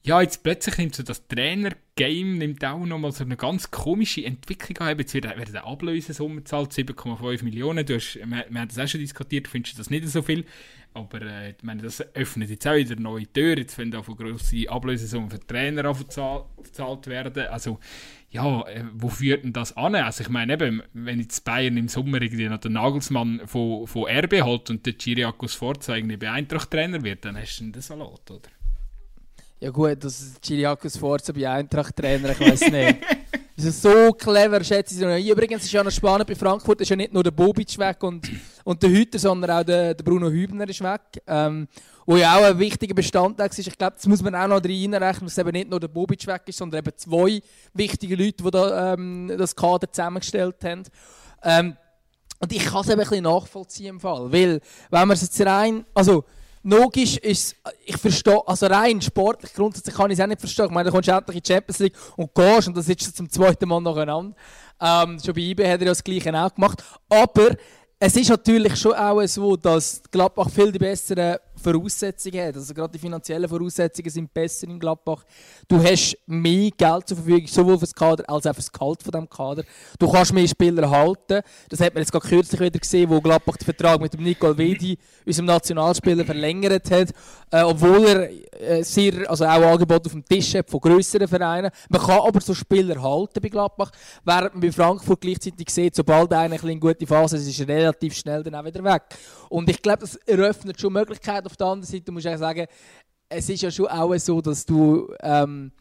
ja, jetzt plötzlich nimmt so das Trainer-Game nimmt auch nochmal so eine ganz komische Entwicklung an. Jetzt wird, wird der Ablösesumme zahlt, 7,5 Millionen. Du hast, wir, wir haben das auch schon diskutiert, findest du das nicht so viel. Aber äh, ich meine, das öffnet jetzt auch wieder neue Türen. Jetzt werden auch grosse Ablösesummen für Trainer bezahlt werden. Also, ja, äh, wo führt denn das an? Also ich meine eben, wenn jetzt Bayern im Sommer irgendwie noch den Nagelsmann von, von RB holt und der Chiriakos Forza irgendwie bei Eintracht Trainer wird, dann hast du einen Salat, oder? Ja gut, dass Chiriakos Forza bei Eintracht Trainer, ich weiß nicht. Das ist so clever, schätze ich. So. Übrigens ist ja noch spannend, bei Frankfurt ist ja nicht nur der Bobic weg und, und der Hüter, sondern auch der, der Bruno Hübner ist weg. Ähm, wo ja auch ein wichtiger Bestandteil ist. Ich glaube, das muss man auch noch reinrechnen, dass eben nicht nur der Bobic weg ist, sondern eben zwei wichtige Leute, die da, ähm, das Kader zusammengestellt haben. Ähm, und ich kann es eben ein bisschen nachvollziehen im Fall, weil, wenn man es jetzt rein, also logisch ist ich verstehe, also rein sportlich grundsätzlich kann ich es auch nicht verstehen. Ich meine, du kommst endlich in die Champions League und gehst und das ist zum zweiten Mal nacheinander. Ähm, schon bei IB hat er das Gleiche auch gemacht. Aber es ist natürlich schon auch so, dass Gladbach viel die besseren Voraussetzungen hat. Also gerade die finanziellen Voraussetzungen sind besser in Gladbach. Du hast mehr Geld zur Verfügung, sowohl für das Kader als auch für das Gehalt von dem Kader. Du kannst mehr Spieler halten. Das hat man jetzt gerade kürzlich wieder gesehen, wo Gladbach den Vertrag mit dem Nicole Vedi, unserem Nationalspieler, verlängert hat. Äh, obwohl er äh, sehr, also auch Angebote auf dem Tisch hat von grösseren Vereinen. Man kann aber so Spieler halten bei Gladbach, während man bei Frankfurt gleichzeitig sieht, sobald einer eine gute Phase ist, ist er relativ schnell dann auch wieder weg. Und ich glaube, das eröffnet schon Möglichkeiten auf der anderen Seite muss ich sagen, es ist ja schon auch so, dass du ähm,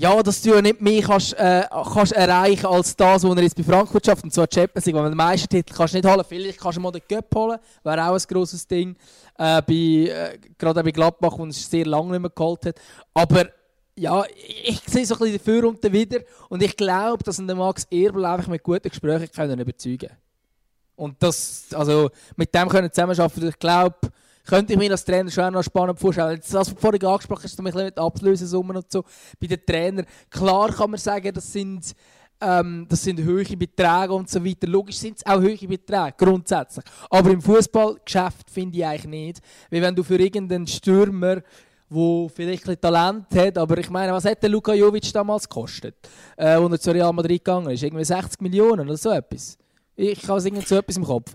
ja, dass du ja nicht mehr kannst, äh, kannst erreichen als das, was er jetzt bei Frankfurt schafft, und zwar die Champions League. Man den Meistertitel kannst du nicht holen, vielleicht kannst du mal den Cup holen, wäre auch ein grosses Ding, äh, bei, äh, gerade bei Gladbach, wo es sehr lange nicht mehr geholt hat. Aber ja, ich, sehe so ein bisschen dafür und wieder und ich glaube, dass der Max Erbel einfach mit guten Gesprächen können überzeugen kann. Und das, also mit dem können zusammenarbeiten, ich glaube, könnte ich mir als Trainer schon noch spannend vorstellen. Das, was vorhin angesprochen hast, mit den Ablösesummen und so, bei den Trainern, klar kann man sagen, das sind, ähm, das sind hohe Beträge und so weiter. Logisch sind es auch hohe Beträge, grundsätzlich. Aber im Fußballgeschäft finde ich eigentlich nicht. Weil wenn du für irgendeinen Stürmer wo vielleicht ein Talent hat, aber ich meine, was hat der Luka Jovic damals gekostet, äh, als er zu Real Madrid gegangen ist? Irgendwie 60 Millionen oder so etwas. Ich habe irgendwie so etwas im Kopf.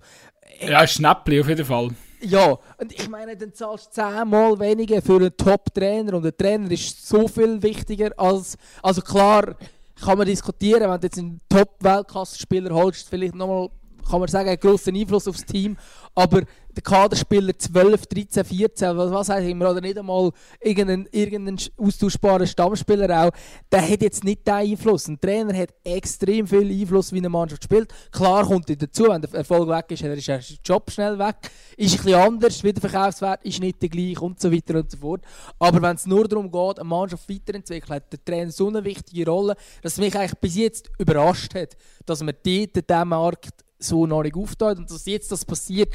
Ja, Schnäppli auf jeden Fall. Ja, und ich meine, dann zahlst du zehnmal weniger für einen Top-Trainer und der Trainer ist so viel wichtiger als, also klar kann man diskutieren, wenn du jetzt einen Top-Weltklasse-Spieler holst, vielleicht nochmal, kann man sagen, einen grossen Einfluss aufs Team, aber der Kaderspieler 12, 13, 14, was, was heißt immer, oder nicht einmal irgendeinen, irgendeinen austauschbaren Stammspieler auch, der hat jetzt nicht den Einfluss. Ein Trainer hat extrem viel Einfluss, wie eine Mannschaft spielt. Klar kommt er dazu, wenn der Erfolg weg ist, dann ist der Job schnell weg. Ist bisschen anders, wie der Verkaufswert ist nicht der gleiche und so weiter und so fort. Aber wenn es nur darum geht, eine Mannschaft weiterentwickeln, hat der Trainer so eine wichtige Rolle, dass es mich eigentlich bis jetzt überrascht hat, dass man dort diesen Markt so noch nicht aufteilt und dass jetzt das passiert,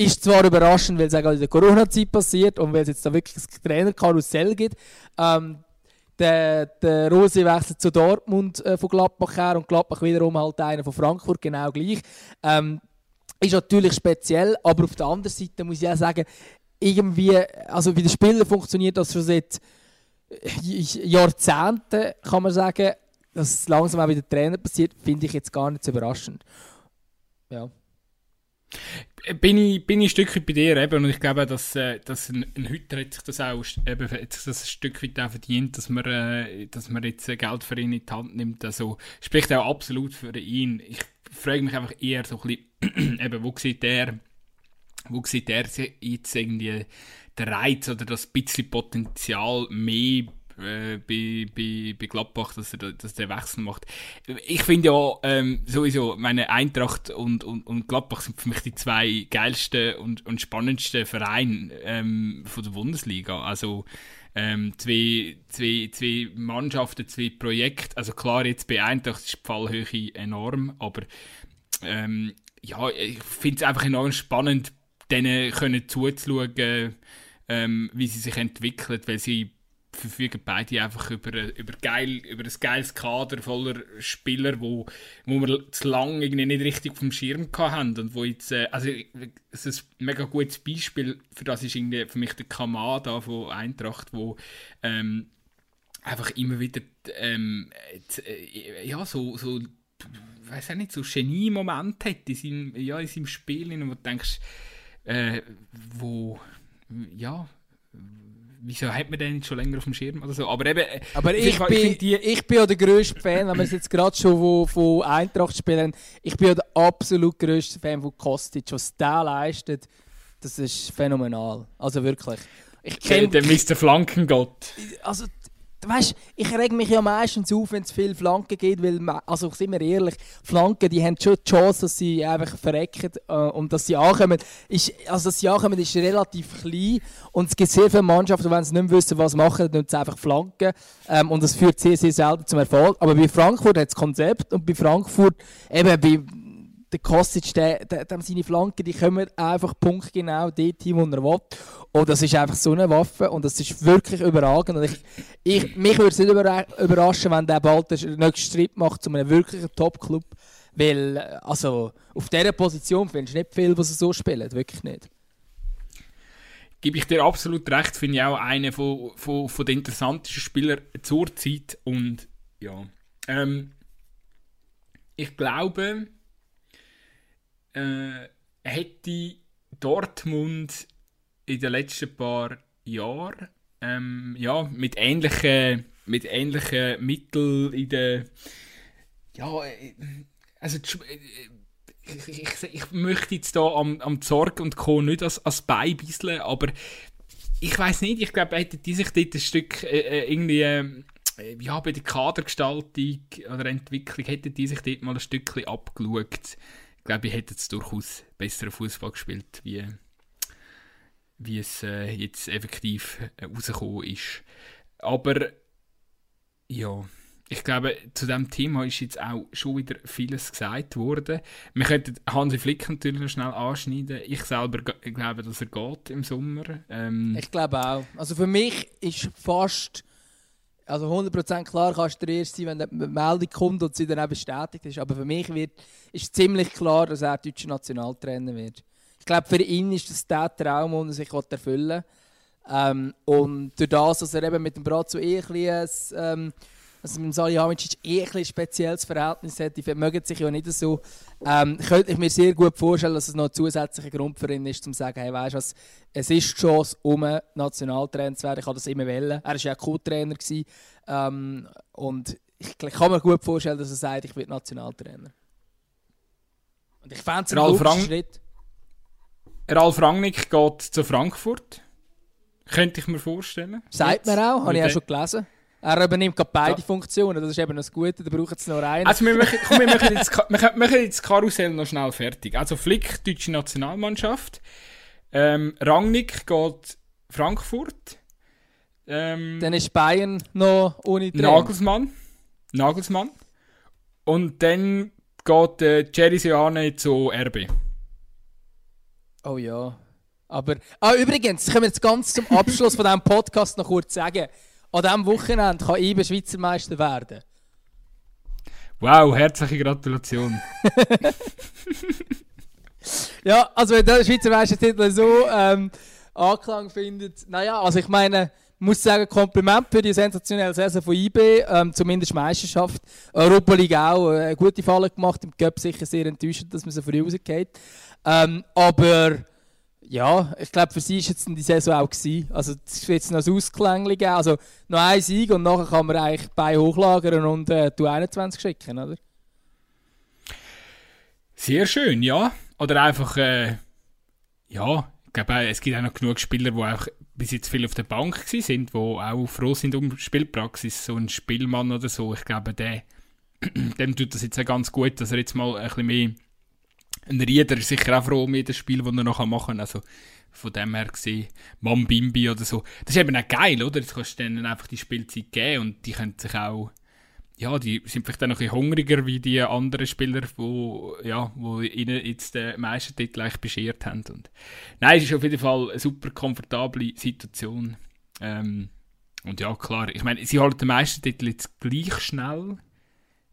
ist zwar überraschend, weil es auch in der Corona-Zeit passiert und weil es jetzt da wirklich ein Trainerkarussell gibt. Ähm, der, der Rose wechselt zu Dortmund äh, von Gladbach her und Gladbach wiederum halt einer von Frankfurt, genau gleich. Ähm, ist natürlich speziell, aber auf der anderen Seite muss ich auch sagen, irgendwie, also wie der Spieler funktioniert das schon seit Jahrzehnten, kann man sagen, dass es langsam auch wieder Trainer passiert, finde ich jetzt gar nicht so überraschend. Ja bin ich, bin ich ein Stück weit bei dir eben, und ich glaube, dass, äh, dass ein, ein Hüter hat sich das auch eben, das ein Stück weit auch verdient, dass man, äh, dass man jetzt Geld für ihn in die Hand nimmt. Also spricht auch absolut für ihn. Ich frage mich einfach eher so ein bisschen, (clears throat) eben, wo sieht der, wo sieht der jetzt irgendwie der Reiz oder das bisschen Potenzial mehr äh, bei, bei, bei Gladbach, dass er, dass der Wechsel macht. Ich finde ja ähm, sowieso, meine Eintracht und, und, und Gladbach sind für mich die zwei geilsten und, und spannendsten Vereine ähm, von der Bundesliga. Also ähm, zwei, zwei, zwei Mannschaften, zwei Projekte. Also klar, jetzt bei Eintracht ist die Fallhöhe enorm, aber ähm, ja, ich finde es einfach enorm spannend, denen können zuzuschauen, ähm, wie sie sich entwickeln, weil sie verfügen beide einfach über, über, geil, über ein geiles Kader voller Spieler, wo, wo wir zu lange irgendwie nicht richtig vom Schirm haben und wo jetzt, äh, also es ist ein mega gutes Beispiel für das ist irgendwie für mich der Kamada von Eintracht, wo ähm, einfach immer wieder ähm, äh, ja, so, so weiß auch nicht, so Genie-Moment hat in seinem, ja, in seinem Spiel, wo du denkst, äh, wo ja, wieso hat man den nicht schon länger auf dem Schirm oder so? Aber eben, äh, aber ich, ich, bin, die, ich bin ja der grösste Fan, wenn wir es jetzt gerade schon von, von Eintracht spielen, ich bin ja der absolut grösste Fan von Kostic. Was der leistet, das ist phänomenal. Also wirklich. Ich kenn, der Mr. Flankengott. Also weißt, ich reg mich ja meistens auf, wenn es viele Flanken gibt, weil, also sind wir ehrlich, Flanken, die haben schon die Chance, dass sie einfach verrecken äh, und dass sie ankommen. Ist, also, dass sie ankommen, ist relativ klein und es gibt sehr viele Mannschaften, wenn sie nicht wissen, was machen, dann sie einfach Flanken ähm, und das führt sehr, sehr selten zum Erfolg. Aber bei Frankfurt hat es Konzept und bei Frankfurt, eben bei der Kostic, der, der, der, seine Flanken, die kommen einfach punktgenau dort hin, wo er will. Und das ist einfach so eine Waffe und das ist wirklich überragend. Und ich, ich, mich würde es nicht überraschen, wenn der bald den nächsten Schritt macht zu einem wirklichen Top-Club. Weil, also, auf dieser Position findest du nicht viel, was er so spielt. Wirklich nicht. Gebe ich dir absolut recht, finde ich auch einer von, von, von den interessantesten Spielern zur Zeit. Und ja, ähm, ich glaube, äh, hätte Dortmund in den letzten paar Jahren ähm, ja, mit ähnlichen, mit ähnlichen Mitteln in der ja, äh, also äh, ich, ich, ich, möchte jetzt da am, am Zorg und Co. nicht als, als Bein bisseln, aber ich weiß nicht, ich glaube, hätte die sich dort ein Stück äh, äh irgendwie äh, ja, bei der Kadergestaltung oder Entwicklung hätten die sich dort mal ein Stückchen abgeschaut glaube ich, hätte es durchaus besseren Fußball gespielt, wie, wie es äh, jetzt effektiv äh, rausgekommen ist. Aber ja, ich glaube, zu diesem Thema ist jetzt auch schon wieder vieles gesagt worden. Wir könnten Hansi Flick natürlich noch schnell anschneiden. Ich selber glaube, dass er geht im Sommer. Ähm, ich glaube auch. Also für mich ist fast also 100% klar kannst du der Erste sein, wenn die Meldung kommt und sie dann auch bestätigt ist. Aber für mich wird, ist ziemlich klar, dass er deutscher Nationaltrainer wird. Ich glaube, für ihn ist das der Traum, den er sich erfüllen will. Ähm, und durch das, dass er eben mit dem Brazzo eh ein bisschen, ähm, also mit Salihamidzic eh ein spezielles Verhältnis hat, die mögen sich ja nicht so, ähm, könnte ich mir sehr gut vorstellen, dass es noch ein zusätzlicher Grund für ihn ist, um zu sagen, hey, weißt du was, es ist die Chance, um Nationaltrainer zu werden. Ich habe das immer wollen. Er war ja Co-Trainer. Ähm, und ich, kann mir gut vorstellen, dass er sagt, ich werde Nationaltrainer. Und ich fände es ein guter Schritt. Ralf Rangnick geht zu Frankfurt. Könnte ich mir vorstellen. Sagt man auch, habe ich auch schon gelesen. Er übernimmt gerade beide ja. Funktionen, das ist eben das Gute, da braucht es nur einen. Also wir machen, komm, wir machen, jetzt, (laughs) wir machen jetzt das Karussell noch schnell fertig. Also Flick, deutsche Nationalmannschaft. Ähm, Rangnick geht Frankfurt. Ähm, Dann ist Bayern noch ohne Trainer. Nagelsmann. Nagelsmann. Und dann geht äh, Jerry Seane zu RB. Oh ja. Aber, ah, übrigens, können wir jetzt ganz zum Abschluss von diesem Podcast noch kurz sagen. An diesem Wochenende kann IBE Schweizer Meister werden. Wow, herzliche Gratulation. (laughs) ja, also wenn der Schweizer Meistertitel so ähm, Anklang findet, naja, also ich meine, muss sagen, Kompliment für die sensationelle Saison von IB, ähm, zumindest Meisterschaft. Europa League auch, äh, gute Falle gemacht, im Cup sicher sehr enttäuschend, dass man so früh rausgeht. Ähm, aber ja, ich glaube, für sie war jetzt die Saison auch gewesen. Also es wird jetzt noch ein Ausklang geben, also noch ein Sieg und nachher kann man eigentlich bei hochlagern und äh, du 21 schicken, oder? Sehr schön, ja. Oder einfach, äh, ja, ich glaube, es gibt auch noch genug Spieler, die auch bis jetzt viel auf der Bank sind, die auch froh sind um Spielpraxis. So ein Spielmann oder so, ich glaube, der, (clears throat) dem tut das jetzt auch ganz gut, dass er jetzt mal ein bisschen mehr ein Rieder ist sicher auch froh um jedes Spiel, das er noch machen kann. Also von dem her gesehen, Mam Bimbi oder so. Das ist eben auch geil, oder? Jetzt kannst du denen einfach die Spielzeit geben und die können sich auch, ja, die sind vielleicht auch noch ein bisschen hungriger wie die anderen Spieler, wo, ja, wo ihnen jetzt den meisten Titel eigentlich beschert haben. Und, nein, es ist auf jeden Fall eine super komfortable Situation. Ähm, und ja, klar, ich meine, sie halten den meisten Titel jetzt gleich schnell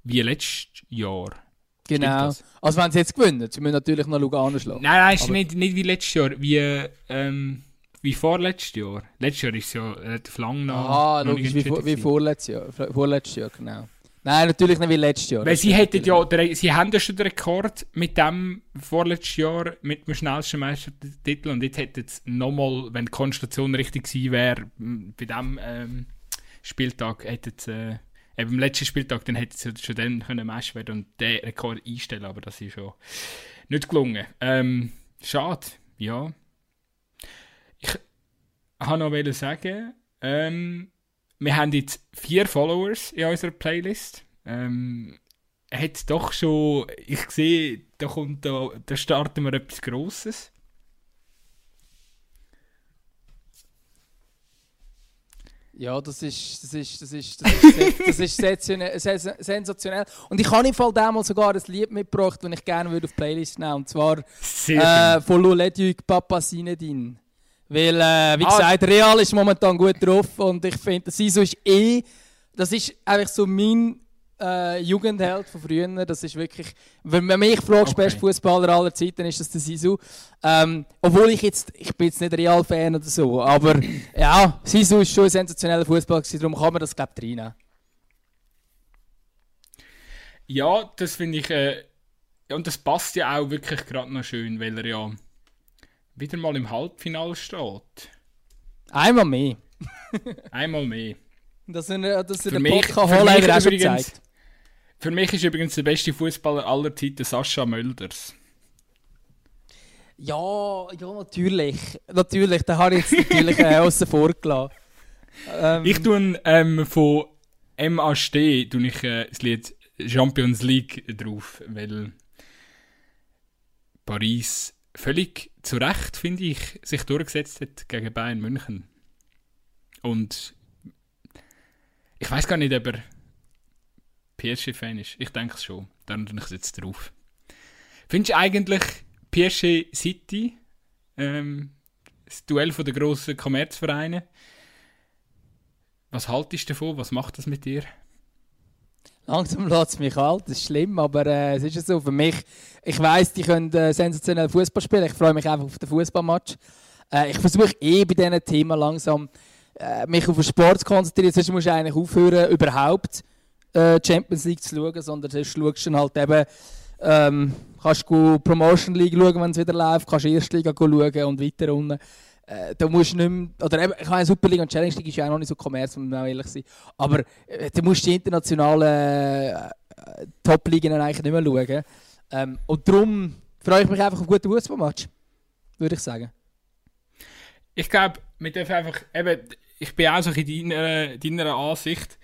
wie letztes Jahr. Genau. Also wenn sie jetzt gewinnen, sie müssen natürlich noch Lugano schlagen. Nein, nein, ist nicht, nicht wie letztes Jahr, wie, ähm, wie vorletztes Jahr. Letztes Jahr ist es ja relativ lang noch. Ah, logisch, wie, vor, wie vorletztes Jahr. Vorletztes Jahr, genau. Nein, natürlich nicht wie letztes Jahr. Weil sie hätten ja, der, sie haben ja schon den Rekord mit dem vorletztes Jahr mit dem schnellsten Meistertitel und jetzt hätten es nochmal, wenn die Konstellation richtig gewesen wäre, bei diesem ähm, Spieltag hätten sie äh, eben am letzten Spieltag, dann hätte sie schon dann können Meister werden und den Rekord einstellen, aber das ist schon nicht gelungen. Ähm, schade, ja. Ich wollte noch sagen, ähm, wir haben jetzt vier Followers in unserer Playlist. Ähm, hat doch schon, ich sehe, da kommt da, da starten wir etwas Grosses. Ja, das ist, das ist, das ist, das ist, (laughs) das ist sensationell. Und ich habe im Fall damals sogar ein Lied mitgebracht, das ich gerne würde auf die Playlist nehmen Und zwar äh, von Louleduc Papa Sinedin. Weil, äh, wie ah. gesagt, Real ist momentan gut drauf und ich finde, Siso ist eh, das ist einfach so mein äh, Jugendheld von früher. Das ist wirklich, wenn man mich fragt, okay. bester Fußballer aller Zeiten, dann ist das der Sisu. Ähm, obwohl ich jetzt, ich bin jetzt nicht Real-Fan oder so, aber ja, Sisu ist schon ein sensationeller Fußballer, darum kann man das glaube ich reinnehmen. Ja, das finde ich, äh, und das passt ja auch wirklich gerade noch schön, weil er ja wieder mal im Halbfinale steht. Einmal mehr. Einmal mehr. (laughs) Dass er, dass er den Podcast auch schon gezeigt. Für mich ist übrigens der beste Fußballer aller Zeiten Sascha Mölders. Ja, ja, natürlich. Natürlich, den habe ich jetzt natürlich äh, außen vor gelassen. Ähm, ich tue ähm, von MAST tue ich, äh, das Lied Champions League drauf, weil Paris völlig zu Recht, finde ich, sich durchgesetzt hat gegen Bayern München. Und ich weiß gar nicht, ob er PSG-Fan ist. Ich denke es schon. Dann tue ich es jetzt drauf. Findest du eigentlich PSG City, ähm, das Duell der grossen Kommerzvereine, was haltest du davon? Was macht das mit dir? Langsam lässt es mich alt, das ist schlimm, aber äh, es ist so. Für mich, ich weiß, die können äh, sensationell Fußball spielen. Ich freue mich einfach auf den Fußballmatch. Äh, ich versuche eh bei diesen Themen langsam äh, mich auf den Sport zu konzentrieren. Sonst musst du eigentlich aufhören, überhaupt äh, Champions League zu schauen, sondern sonst schaust du halt eben, ähm, kannst du Promotion League schauen, wenn es wieder läuft, kannst du Erstliga schauen und weiter unten. Äh, da musst du nicht mehr, oder eben, ich meine, Superliga und Challenge League ist ja auch noch nicht so kommerz, man auch ehrlich sein. Aber äh, du musst die internationalen äh, Top-Ligen eigentlich nicht mehr schauen. Ähm, und darum freue ich mich einfach auf guten Fußballmatch, würde ich sagen. Ich glaube, wir dürfen einfach, eben, ich bin auch so in deiner, deiner Ansicht.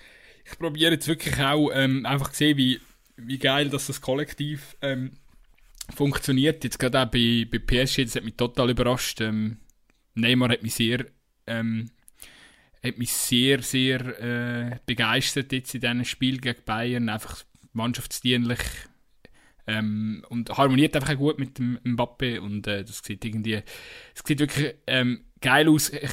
Ich probiere jetzt wirklich auch ähm, einfach zu sehen, wie, wie geil dass das Kollektiv ähm, funktioniert. Jetzt gerade auch bei, bei PSG, das hat mich total überrascht. Ähm, Neymar hat mich sehr, ähm, hat mich sehr, sehr äh, begeistert jetzt in diesem Spiel gegen Bayern. Einfach mannschaftsdienlich ähm, und harmoniert einfach gut mit dem Mbappe und äh, das sieht irgendwie, es sieht wirklich ähm, geil aus. Ich,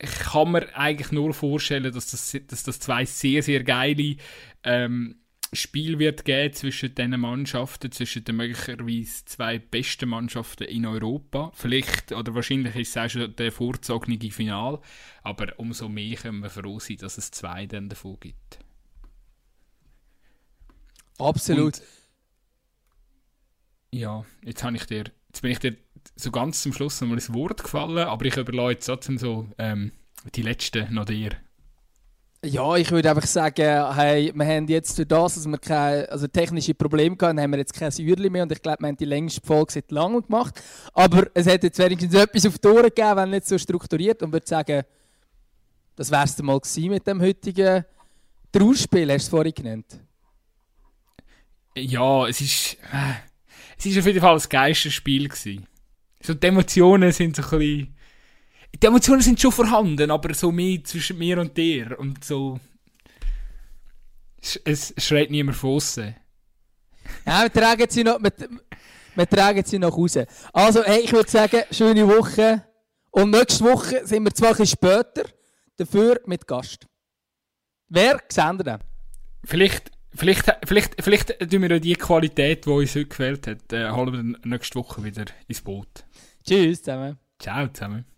ich kann mir eigentlich nur vorstellen, dass das, dass das zwei sehr, sehr geile ähm, Spiel wird geben zwischen diesen Mannschaften, zwischen den möglicherweise zwei besten Mannschaften in Europa. Vielleicht, oder wahrscheinlich ist es auch schon der vorzogene Final, aber umso mehr können wir froh sein, dass es zwei dann davon gibt. Absolut. Und, ja, jetzt habe ich dir, jetzt bin ich dir so ganz zum Schluss nochmal ins Wort gefallen, aber ich überlasse jetzt trotzdem so ähm, die letzte noch dir. Ja, ich würde einfach sagen, hey, wir haben jetzt für das, dass wir keine also technische Probleme hatten, haben wir jetzt kein Säuerchen mehr und ich glaube, wir haben die längste Folge seit langem gemacht. Aber es hätte jetzt wenigstens etwas auf die Ohren gegeben, wenn nicht so strukturiert und würde sagen, das wäre es mal gewesen mit dem heutigen Trauerspiel, hast du es vorhin genannt. Ja, es ist, äh, es ist auf jeden Fall das geilste Spiel gewesen. So die Emotionen sind so ein bisschen die Emotionen sind schon vorhanden, aber so mehr zwischen mir und dir und so. Es, schreit niemand von außen. Ja, wir tragen sie noch, wir, wir tragen sie noch raus. Also, hey, ich würde sagen, schöne Woche. Und nächste Woche sind wir zwar ein bisschen später, dafür mit Gast. Wer wir Vielleicht, vielleicht, vielleicht, vielleicht tun wir die Qualität, die uns heute gefällt hat, äh, holen wir nächste Woche wieder ins Boot. Tschüss zusammen. Ciao zusammen.